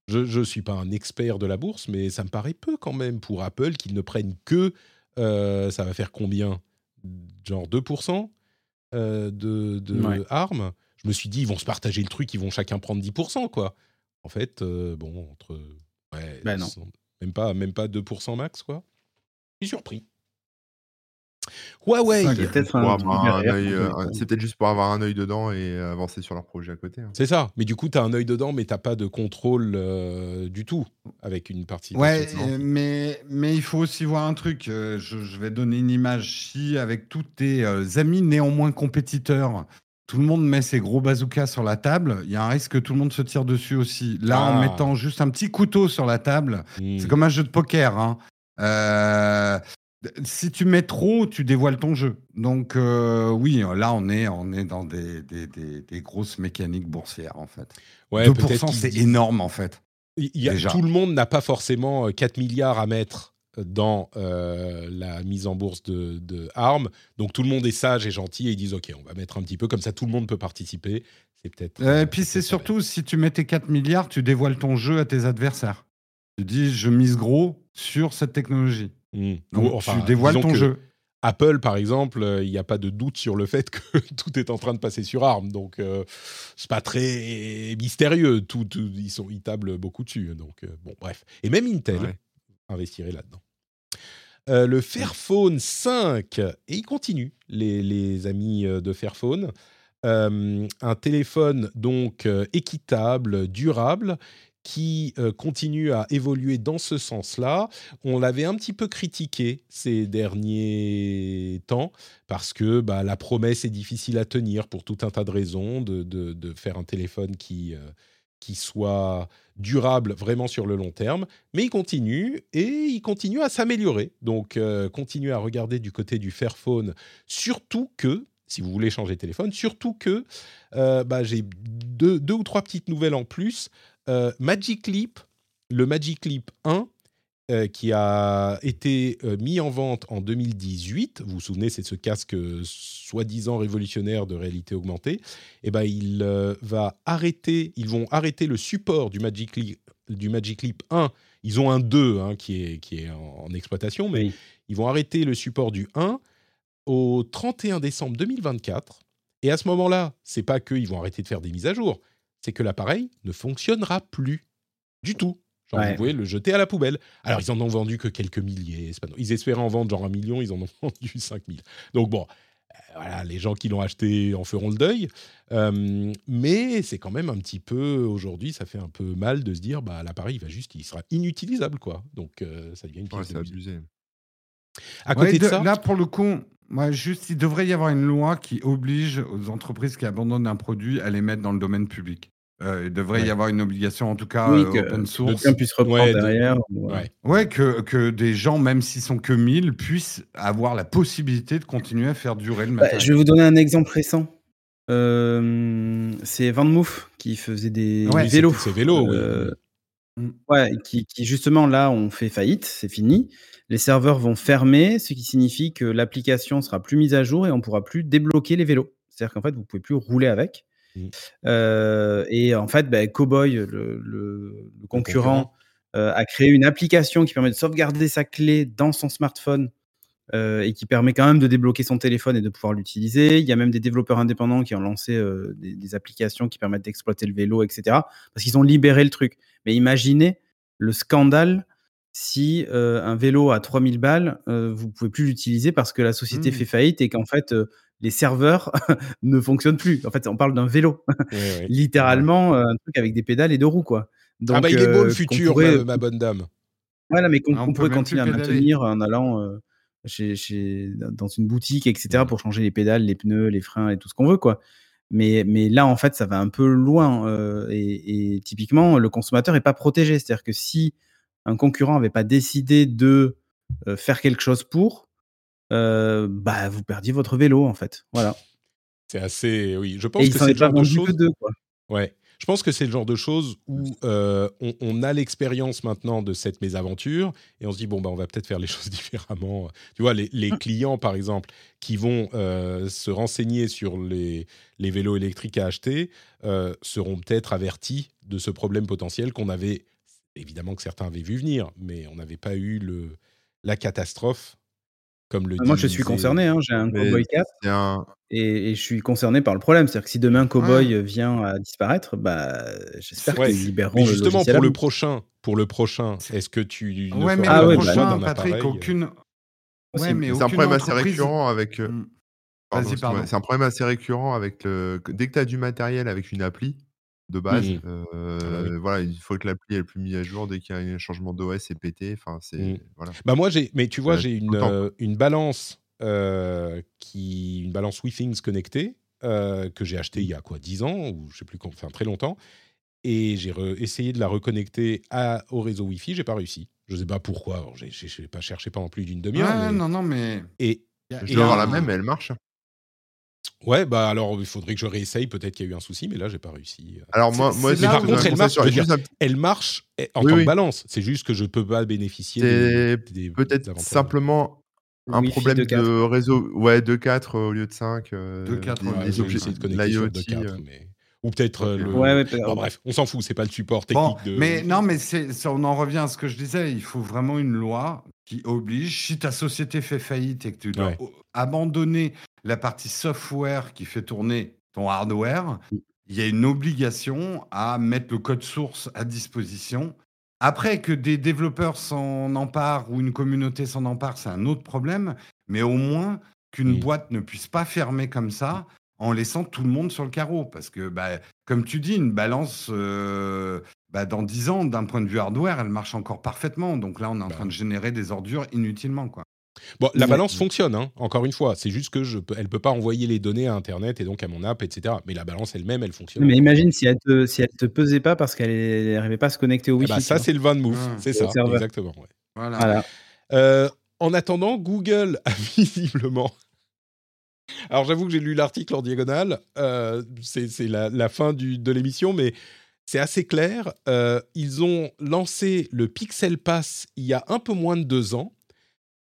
S1: Je ne suis pas un expert de la bourse, mais ça me paraît peu quand même pour Apple qu'ils ne prennent que, euh, ça va faire combien? Genre 2% euh, de, de ARM Je me suis dit, ils vont se partager le truc, ils vont chacun prendre 10%, quoi. En fait, bon, entre... Ouais,
S4: ben non.
S1: Même, pas, même pas 2% max, quoi. Je suis surpris. Huawei.
S3: C'est peut-être juste pour avoir un œil dedans et avancer sur leur projet à côté. Hein.
S1: C'est ça. Mais du coup, tu as un œil dedans, mais tu pas de contrôle euh, du tout avec une partie.
S2: Ouais, mais, mais il faut aussi voir un truc. Euh, je, vais donner une image. Si, avec tous tes euh, amis néanmoins compétiteurs, tout le monde met ses gros bazookas sur la table, il y a un risque que tout le monde se tire dessus aussi. Là, en ah. mettant juste un petit couteau sur la table, c'est mmh. comme un jeu de poker. Hein. Si tu mets trop, tu dévoiles ton jeu. Donc euh, oui, là on est, on est dans des, des, des, grosses mécaniques boursières en fait. Ouais, 2% c'est énorme en fait.
S1: Il y a, tout le monde n'a pas forcément 4 euh, milliards à mettre dans euh, la mise en bourse de, de ARM. Donc tout le monde est sage et gentil et ils disent ok, on va mettre un petit peu comme ça, tout le monde peut participer. C'est peut-être.
S2: et puis c'est surtout si tu mets tes 4 milliards, tu dévoiles ton jeu à tes adversaires. Tu dis je mise gros sur cette technologie.
S1: Mmh.
S2: tu dévoiles ton jeu.
S1: Apple, par exemple, euh, il n'y a pas de doute sur le fait que [LAUGHS] tout est en train de passer sur ARM. Donc, euh, c'est pas très mystérieux. Tout, ils, sont, ils tablent beaucoup dessus. Donc, euh, bon, bref. Et même Intel investirait là-dedans. le Fairphone 5, et il continue, les, les amis de Fairphone. un téléphone donc équitable, durable, qui euh, continue à évoluer dans ce sens-là. On l'avait un petit peu critiqué ces derniers temps parce que bah, la promesse est difficile à tenir pour tout un tas de raisons, de, faire un téléphone qui, euh, qui soit durable vraiment sur le long terme. Mais il continue et il continue à s'améliorer. Donc, euh, continuez à regarder du côté du Fairphone, surtout que, si vous voulez changer de téléphone, surtout que bah, j'ai deux, ou trois petites nouvelles en plus. Euh, Magic Leap, le Magic Leap 1, euh, qui a été euh, mis en vente en 2018. Vous vous souvenez, c'est ce casque soi-disant révolutionnaire de réalité augmentée. Eh ben, il va arrêter, ils vont arrêter le support du Magic Leap, du Magic Leap 1. Ils ont un 2 hein, qui est, qui est en, exploitation, mais ils vont arrêter le support du 1 au 31 décembre 2024. Et à ce moment-là, c'est pas qu'ils vont arrêter de faire des mises à jour, c'est que l'appareil ne fonctionnera plus du tout. Genre, vous pouvez le jeter à la poubelle. Alors, ils en ont vendu que quelques milliers. Ils espéraient en vendre genre un million, ils en ont [LAUGHS] vendu 5000. Donc, bon, euh, voilà, les gens qui l'ont acheté en feront le deuil. Euh, mais c'est quand même un petit peu, aujourd'hui, ça fait un peu mal de se dire, bah, l'appareil, il va juste, il sera inutilisable, quoi. Donc, euh, ça devient une
S3: ouais,
S2: À côté de, ça. Là, pour le coup, moi, juste, il devrait y avoir une loi qui oblige aux entreprises qui abandonnent un produit à les mettre dans le domaine public. Euh, il devrait y avoir une obligation, en tout cas,
S4: oui, euh, open source. Quelqu'un puisse reprendre derrière.
S2: ouais, ouais que, que, des gens, même s'ils sont que 1000, puissent avoir la possibilité de continuer à faire durer le bah, matériel.
S4: je vais vous donner un exemple récent. Euh, c'est Van Moof qui faisait des, vélos.
S1: C'est vélos, oui.
S4: Mm. Ouais, qui, qui, justement là ont fait faillite, c'est fini. Les serveurs vont fermer, ce qui signifie que l'application sera plus mise à jour et on pourra plus débloquer les vélos. C'est-à-dire qu'en fait, vous pouvez plus rouler avec. Mmh. Euh, et en fait, bah, Cowboy, le, concurrent, euh, a créé une application qui permet de sauvegarder sa clé dans son smartphone euh, et qui permet quand même de débloquer son téléphone et de pouvoir l'utiliser. Il y a même des développeurs indépendants qui ont lancé des, des, applications qui permettent d'exploiter le vélo, etc. Parce qu'ils ont libéré le truc. Mais imaginez le scandale si un vélo à 3000 balles, vous pouvez plus l'utiliser parce que la société mmh. fait faillite et qu'en fait les serveurs [LAUGHS] ne fonctionnent plus. En fait, on parle d'un vélo, [LAUGHS] littéralement un truc avec des pédales et deux roues quoi.
S1: Donc, ah bah il est beau le futur, ma, bonne dame.
S4: Voilà, mais qu'on ah, pourrait continuer à maintenir en allant chez, dans une boutique, etc., pour changer les pédales, les pneus, les freins et tout ce qu'on veut quoi. Mais, mais là, en fait, ça va un peu loin. et, et, typiquement, le consommateur n'est pas protégé. C'est-à-dire que si un concurrent n'avait pas décidé de euh, faire quelque chose pour, euh, bah, vous perdiez votre vélo, en fait. Voilà.
S1: C'est assez. Oui, je pense que c'est le genre de choses. Ouais. Je pense que c'est le genre de choses où euh, on, a l'expérience maintenant de cette mésaventure et on se dit bon bah on va peut-être faire les [LAUGHS] choses différemment. Tu vois les, les mmh. clients par exemple qui vont se renseigner sur les, les vélos électriques à acheter seront peut-être avertis de ce problème potentiel qu'on avait évidemment que certains avaient vu venir, mais on n'avait pas eu le, la catastrophe comme le.
S4: Ah, moi, je suis concerné. Hein, j'ai un Cowboy 4 et, je suis concerné par le problème. C'est-à-dire que si demain Cowboy vient à disparaître, bah, j'espère qu'ils libéreront. Mais
S1: justement,
S4: pour
S1: le prochain, pour le prochain, est-ce que tu
S2: ouais, mais ah, prochain, Patrick, aucune.
S3: Ouais, mais c'est un problème assez récurrent avec. Euh, mmh. C'est un problème assez récurrent avec le. Dès que tu as du matériel avec une appli, de base. Mmh ah bah voilà, il faut que l'appli elle plus mise à jour dès qu'il y a un changement d'OS et pété. Enfin, c'est mmh. voilà.
S1: Bah moi j'ai, mais tu vois, j'ai une, une balance qui, une balance WeThings connectée que j'ai achetée il y a quoi, 10 ans ou je sais plus, enfin très longtemps. Et j'ai essayé de la reconnecter à, au réseau Wi-Fi, j'ai pas réussi. Je sais pas pourquoi. Je n'ai pas cherché pendant plus d'une demi-heure.
S2: Non, non, mais.
S1: Et,
S3: je dois avoir la même, elle marche.
S1: Ouais, bah alors il faudrait que je réessaye. Peut-être qu'il y a eu un souci, mais là j'ai pas réussi.
S3: Euh. Alors moi, moi
S1: par contre, elle marche, elle marche en tant que balance. C'est juste que je peux pas bénéficier.
S3: C'est peut-être simplement un problème de, réseau. Ouais, 2.4 au lieu de 5. Euh,
S1: 2.4, ouais, de connecter sur 2.4, euh. mais ou peut-être euh, le. Ouais, bref, on s'en fout, c'est pas le support technique de.
S2: Mais non, mais on en revient à ce que je disais. Il faut vraiment une loi qui oblige, si ta société fait faillite et que tu dois abandonner la partie software qui fait tourner ton hardware, il y a une obligation à mettre le code source à disposition. Après, que des développeurs s'en emparent ou une communauté s'en empare, c'est un autre problème. Mais au moins qu'une boîte ne puisse pas fermer comme ça en laissant tout le monde sur le carreau. Parce que, bah, comme tu dis, une balance, euh, bah, dans 10 ans, d'un point de vue hardware, elle marche encore parfaitement. Donc là, on est en bah train de générer des ordures inutilement. Quoi.
S1: Bon, la balance fonctionne, hein, encore une fois. C'est juste que je peux, elle peut pas envoyer les données à Internet et donc à mon app, etc. Mais la balance elle-même, elle fonctionne.
S4: Mais imagine si elle te, si elle te pesait pas parce qu'elle n'arrivait pas à se connecter au
S1: ah
S4: Wi-Fi.
S1: bah, ça, c'est le van move, ah. c'est ça, exactement. Voilà. Euh, en attendant, Google a [LAUGHS] visiblement. Alors j'avoue que j'ai lu l'article en diagonale. Euh, c'est la, fin de l'émission, mais c'est assez clair. Euh, ils ont lancé le Pixel Pass il y a un peu moins de deux ans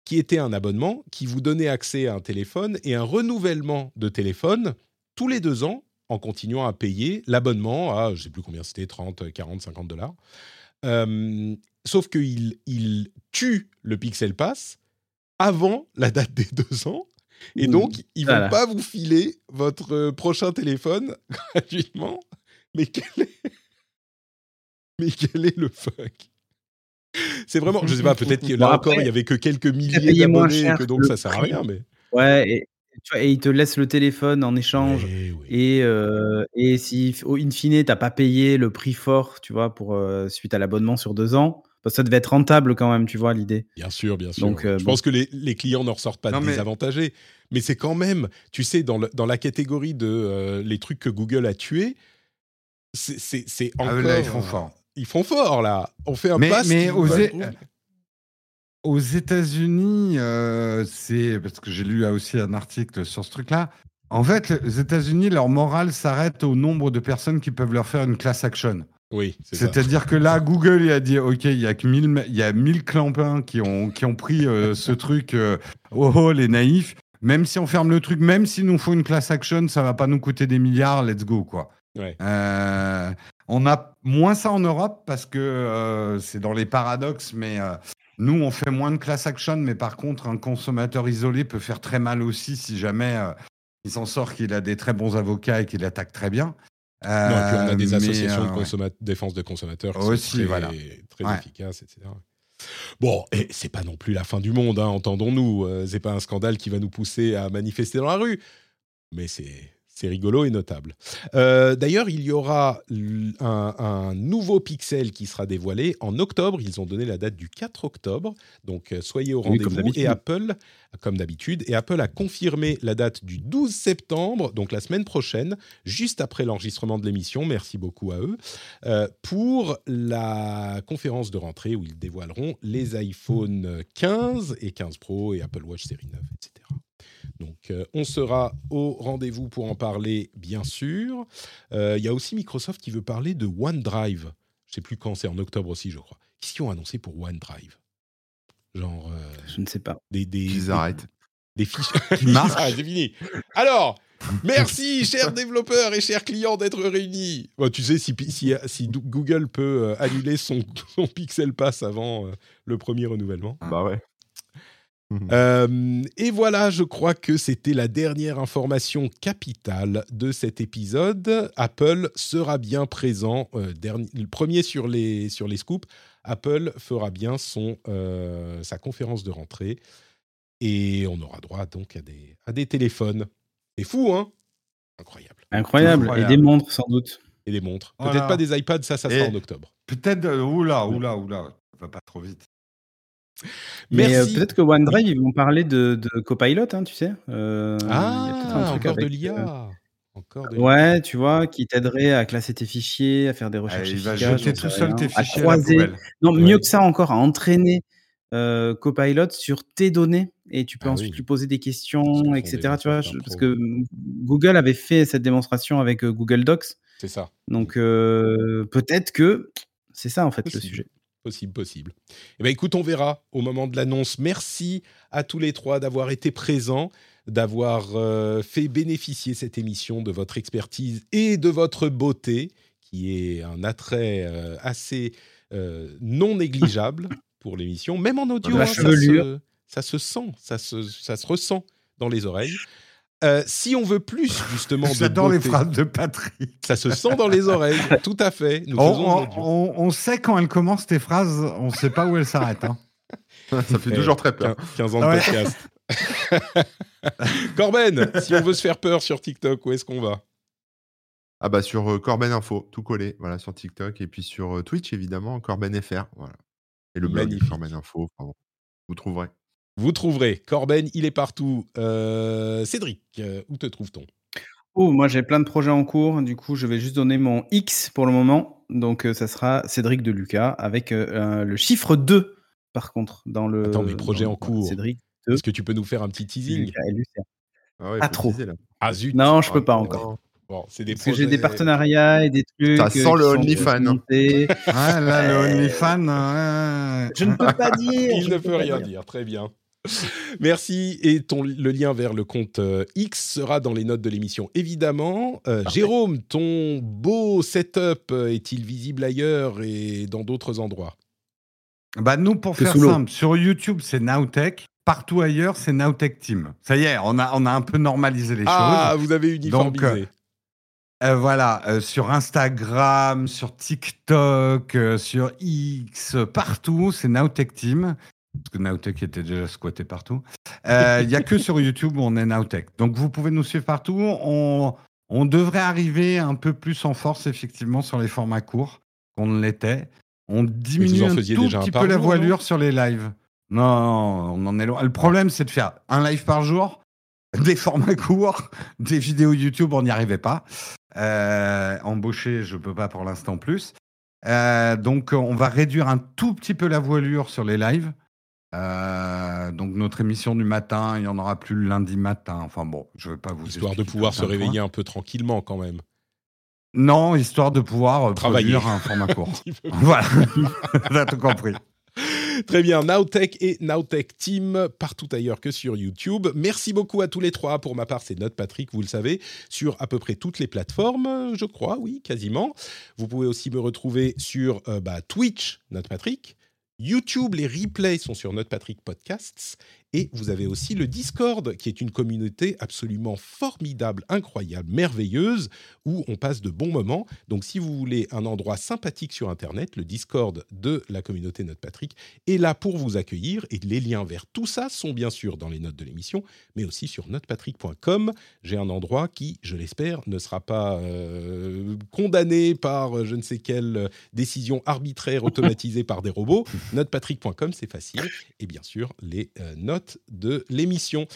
S1: qui était un abonnement qui vous donnait accès à un téléphone et un renouvellement de téléphone tous les deux ans en continuant à payer l'abonnement à, je ne sais plus combien c'était, 30, 40, 50 dollars. Euh, sauf qu'il il tue le Pixel Pass avant la date des deux ans. Et donc, ils ne vont pas vous filer votre prochain téléphone [LAUGHS] gratuitement. Mais quel est, [LAUGHS] Mais quel est le fuck? C'est vraiment, je sais pas, peut-être que [LAUGHS] là encore, il y avait que quelques milliers d'abonnés et que donc ça sert à rien, mais.
S4: Ouais, et, tu vois, et ils te laissent le téléphone en échange. Et, euh, et si, in fine, t'as pas payé le prix fort, tu vois, pour, euh, suite à l'abonnement sur deux ans, ça devait être rentable quand même, tu vois, l'idée.
S1: Bien sûr, bien sûr. Donc, euh, je pense que les, les clients n'en ressortent pas désavantagés. Mais c'est quand même, tu sais, dans, dans la catégorie de les trucs que Google a tués, c'est encore. Ah, là,
S2: ils font fort
S1: ils font fort là. On fait un mais, pass.
S2: Mais aux, aux États-Unis, euh, c'est parce que j'ai lu aussi un article sur ce truc-là. En fait, les États-Unis, leur morale s'arrête au nombre de personnes qui peuvent leur faire une class action.
S1: Oui,
S2: c'est-à-dire que là, Google il a dit, ok, il y a que 1000, il y a 1000 clampins qui ont qui ont pris euh, [LAUGHS] ce truc. Euh, oh, oh, les naïfs. Même si on ferme le truc, même s'il nous faut une class action, ça va pas nous coûter des milliards. Let's go, quoi.
S1: Ouais.
S2: On a moins ça en Europe parce que euh, c'est dans les paradoxes, mais euh, nous, on fait moins de class action, mais par contre, un consommateur isolé peut faire très mal aussi si jamais euh, il s'en sort qu'il a des très bons avocats et qu'il attaque très bien.
S1: Non, et puis on a des associations de défense des consommateurs qui sont très, très efficaces, etc. Bon, et c'est pas non plus la fin du monde, hein, entendons-nous. c'est pas un scandale qui va nous pousser à manifester dans la rue, mais c'est c'est rigolo et notable. Euh, d'ailleurs, il y aura un, nouveau Pixel qui sera dévoilé en octobre. Ils ont donné la date du 4 octobre. Donc, euh, soyez au rendez-vous. et Apple, comme d'habitude, et Apple a confirmé la date du 12 septembre, donc la semaine prochaine, juste après l'enregistrement de l'émission. Merci beaucoup à eux. Euh, pour la conférence de rentrée où ils dévoileront les iPhone 15 et 15 Pro et Apple Watch série 9, etc. Donc, euh, on sera au rendez-vous pour en parler, bien sûr. Euh, il y a aussi Microsoft qui veut parler de OneDrive. Je ne sais plus quand, c'est en octobre aussi, je crois. Qu'est-ce qu'ils ont annoncé pour OneDrive? Genre. Euh,
S4: je ne sais pas.
S1: Des, des,
S3: Ils arrêtent.
S1: Des fiches [LAUGHS] qui marchent. c'est fini. Alors, merci, [LAUGHS] chers développeurs et chers clients, d'être réunis. tu sais, si, si, si, Google peut annuler son, [LAUGHS] son Pixel Pass avant le premier renouvellement.
S3: Bah ouais.
S1: Mmh. Euh, et voilà, je crois que c'était la dernière information capitale de cet épisode. Apple sera bien présent, euh, le premier sur les, sur les scoops. Apple fera bien son, euh, sa conférence de rentrée et on aura droit donc à des, à des téléphones. C'est fou, hein
S4: Incroyable. Incroyable. Et des montres, sans doute.
S1: Et des montres. Peut-être pas des iPads, ça, ça sera en octobre.
S2: Peut-être, oula, oula, oula, ça va pas trop vite.
S4: Mais euh, peut-être que OneDrive, ils vont parler de, de Copilot, hein, tu sais.
S1: Euh, ah, encore de l'IA. Euh,
S4: encore de ouais, tu vois, qui t'aiderait à classer tes fichiers, à faire des recherches. il
S2: va jeter tout seul tes fichiers.
S4: À croiser. non, mieux que ça encore, à entraîner Copilot sur tes données et tu peux ah ensuite lui poser des questions, etc. Tu vois, parce que Google avait fait cette démonstration avec Google Docs.
S1: C'est ça.
S4: Donc peut-être que c'est ça en fait le sujet.
S1: Possible, possible. Eh bien, écoute, on verra au moment de l'annonce. Merci à tous les trois d'avoir été présents, d'avoir euh, fait bénéficier cette émission de votre expertise et de votre beauté, qui est un attrait euh, assez euh, non négligeable. [LAUGHS] pour l'émission, même en audio. Hein, ça, se, ça se sent, ça se, ça se ressent dans les oreilles. Euh, si on veut plus justement [LAUGHS] de
S2: J'adore les phrases de Patrick.
S1: ça se sent dans les oreilles, [LAUGHS] tout à fait. Nous
S2: On, sait quand elles commencent tes phrases, on ne sait pas où elles s'arrêtent. hein.
S3: Ça fait toujours très peur.
S1: 15 ans de
S2: Ouais.
S1: podcast. [LAUGHS] Corben, si on veut se faire peur sur TikTok, où est-ce qu'on va?
S3: Ah bah sur euh, Corben Info, tout collé, voilà, sur TikTok et puis sur euh, Twitch évidemment, Corben FR, voilà. Et le blog
S1: Magnifique.
S3: Corben Info, vous trouverez.
S1: Vous trouverez. Corben, il est partout. Euh, Cédric, euh, où te trouve-t-on?
S4: Oh, moi j'ai plein de projets en cours. Du coup, je vais juste donner mon X pour le moment. Donc, euh, ça sera Cédric de Lucas avec le chiffre 2, par contre, dans le.
S1: Attends, mes projets
S4: dans-
S1: en cours.
S4: Cédric
S1: Est-ce que tu peux nous faire un petit teasing?
S4: Lucas et Lucien.
S3: Ah ouais, faut
S4: trop.
S3: teaser.
S1: Ah zut
S4: Non, je peux
S3: Ah,
S4: pas
S3: non.
S4: encore.
S1: Bon, c'est des
S4: Parce que j'ai des
S1: projets-
S4: partenariats et des trucs.
S3: Ça sent le OnlyFans.
S4: montés.
S2: Ah, là, le
S4: Euh,
S2: OnlyFans. ouais.
S4: Je ne peux pas dire.
S1: Il
S4: je
S1: ne
S4: peux
S1: peut rien dire. Très bien. [LAUGHS] Merci. Et ton, le lien vers le compte euh, X sera dans les notes de l'émission, évidemment. Euh, Jérôme, ton beau setup euh, est-il visible ailleurs et dans d'autres endroits?
S2: Bah, nous, pour faire simple, sur YouTube, c'est Nowtech. Partout ailleurs, c'est Nowtech Team. Ça y est, on a, on a un peu normalisé les
S1: Ah,
S2: choses.
S1: vous avez uniformisé.
S2: Donc, Euh, voilà, euh, sur Instagram, sur TikTok, euh, sur X, partout, c'est Nowtech Team. Parce que Nowtech était déjà squatté partout. Euh, Il n'y a que sur YouTube où on est Nowtech. Donc vous pouvez nous suivre partout. On, on devrait arriver un peu plus en force, effectivement, sur les formats courts qu'on ne l'était. On diminue un tout petit peu la
S1: jour,
S2: voilure sur les lives. Non, on en est loin. Le problème, c'est de faire un live par jour, [LAUGHS] des formats courts, des vidéos YouTube, on n'y arrivait pas. Euh, embauché, je peux pas pour l'instant plus. Euh, donc, on va réduire un tout petit peu la voilure sur les lives. Euh, donc, notre émission du matin, il y en aura plus le lundi matin. Enfin bon, je vais pas vous
S1: Histoire de pouvoir se
S2: point.
S1: réveiller un peu tranquillement quand même.
S2: Non, histoire de pouvoir euh,
S1: Travailler.
S2: produire un format court. [LAUGHS] [LAUGHS] voilà, [LAUGHS] t'as tout compris.
S1: Très bien, Nowtech et Nowtech Team partout ailleurs que sur YouTube. Merci beaucoup à tous les trois. Pour ma part, c'est Note Patrick, vous le savez, sur à peu près toutes les plateformes, je crois, oui, quasiment. Vous pouvez aussi me retrouver sur euh, bah, Twitch, Note Patrick. YouTube, les replays sont sur Note Patrick Podcasts. Et vous avez aussi le Discord, qui est une communauté absolument formidable, incroyable, merveilleuse, où on passe de bons moments. Donc si vous voulez un endroit sympathique sur Internet, le Discord de la communauté Note Patrick est là pour vous accueillir. Et les liens vers tout ça sont bien sûr dans les notes de l'émission, mais aussi sur notepatrick.com. J'ai un endroit qui, je l'espère, ne sera pas euh, condamné par euh, je ne sais quelle euh, décision arbitraire automatisée par des robots. [LAUGHS] Notepatrick.com, c'est facile. Et bien sûr, les euh, notes de l'émission.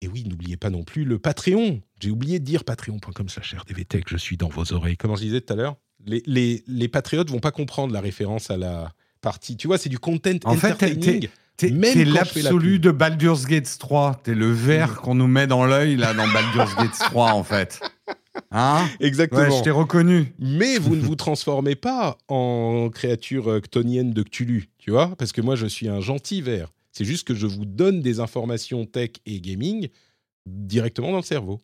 S1: Et oui, n'oubliez pas non plus le Patreon. J'ai oublié de dire patreon.com slash rdvtech, je suis dans vos oreilles. Comment je disais tout à l'heure les, les, les patriotes vont pas comprendre la référence à la partie. Tu vois, c'est du content
S2: En fait, t'es-
S1: entertaining. Même
S2: t'es l'absolu de Baldur's Gate 3. T'es le verre qu'on nous met dans l'œil là dans Baldur's [LAUGHS] Gate 3 en fait. Hein?
S1: Exactement.
S2: Ouais, je t'ai reconnu.
S1: Mais vous ne vous [LAUGHS] transformez pas en créature euh, chtonienne de Cthulhu, tu vois? Parce que moi, je suis un gentil ver. C'est juste que je vous donne des informations tech et gaming directement dans le cerveau.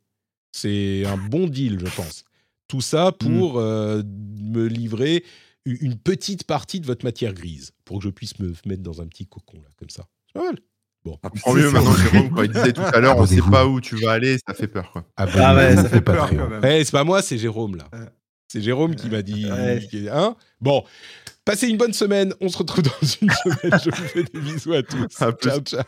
S1: C'est un bon deal, je pense. Tout ça [LAUGHS] pour euh, me livrer une petite partie de votre matière grise, pour que je puisse me mettre dans un petit cocon, là, comme ça. C'est pas mal. Bon.
S3: Je comprends mieux maintenant, Jérôme, quand il disait tout à l'heure, on sait pas où tu vas aller, ça fait peur, quoi.
S4: Ah ouais, ça
S2: fait peur quand même.
S1: Eh, c'est pas moi, c'est Jérôme, là.
S2: Euh.
S1: C'est Jérôme qui m'a dit.
S4: Ouais.
S1: qui- Hein? Bon, passez une bonne semaine. On se retrouve dans une [LAUGHS] semaine. Je vous fais des bisous à tous.
S3: À plus.
S1: ciao, ciao.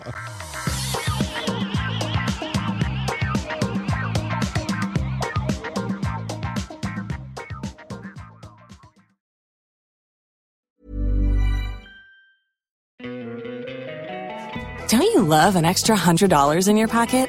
S7: Don't you love an extra $100 in your pocket?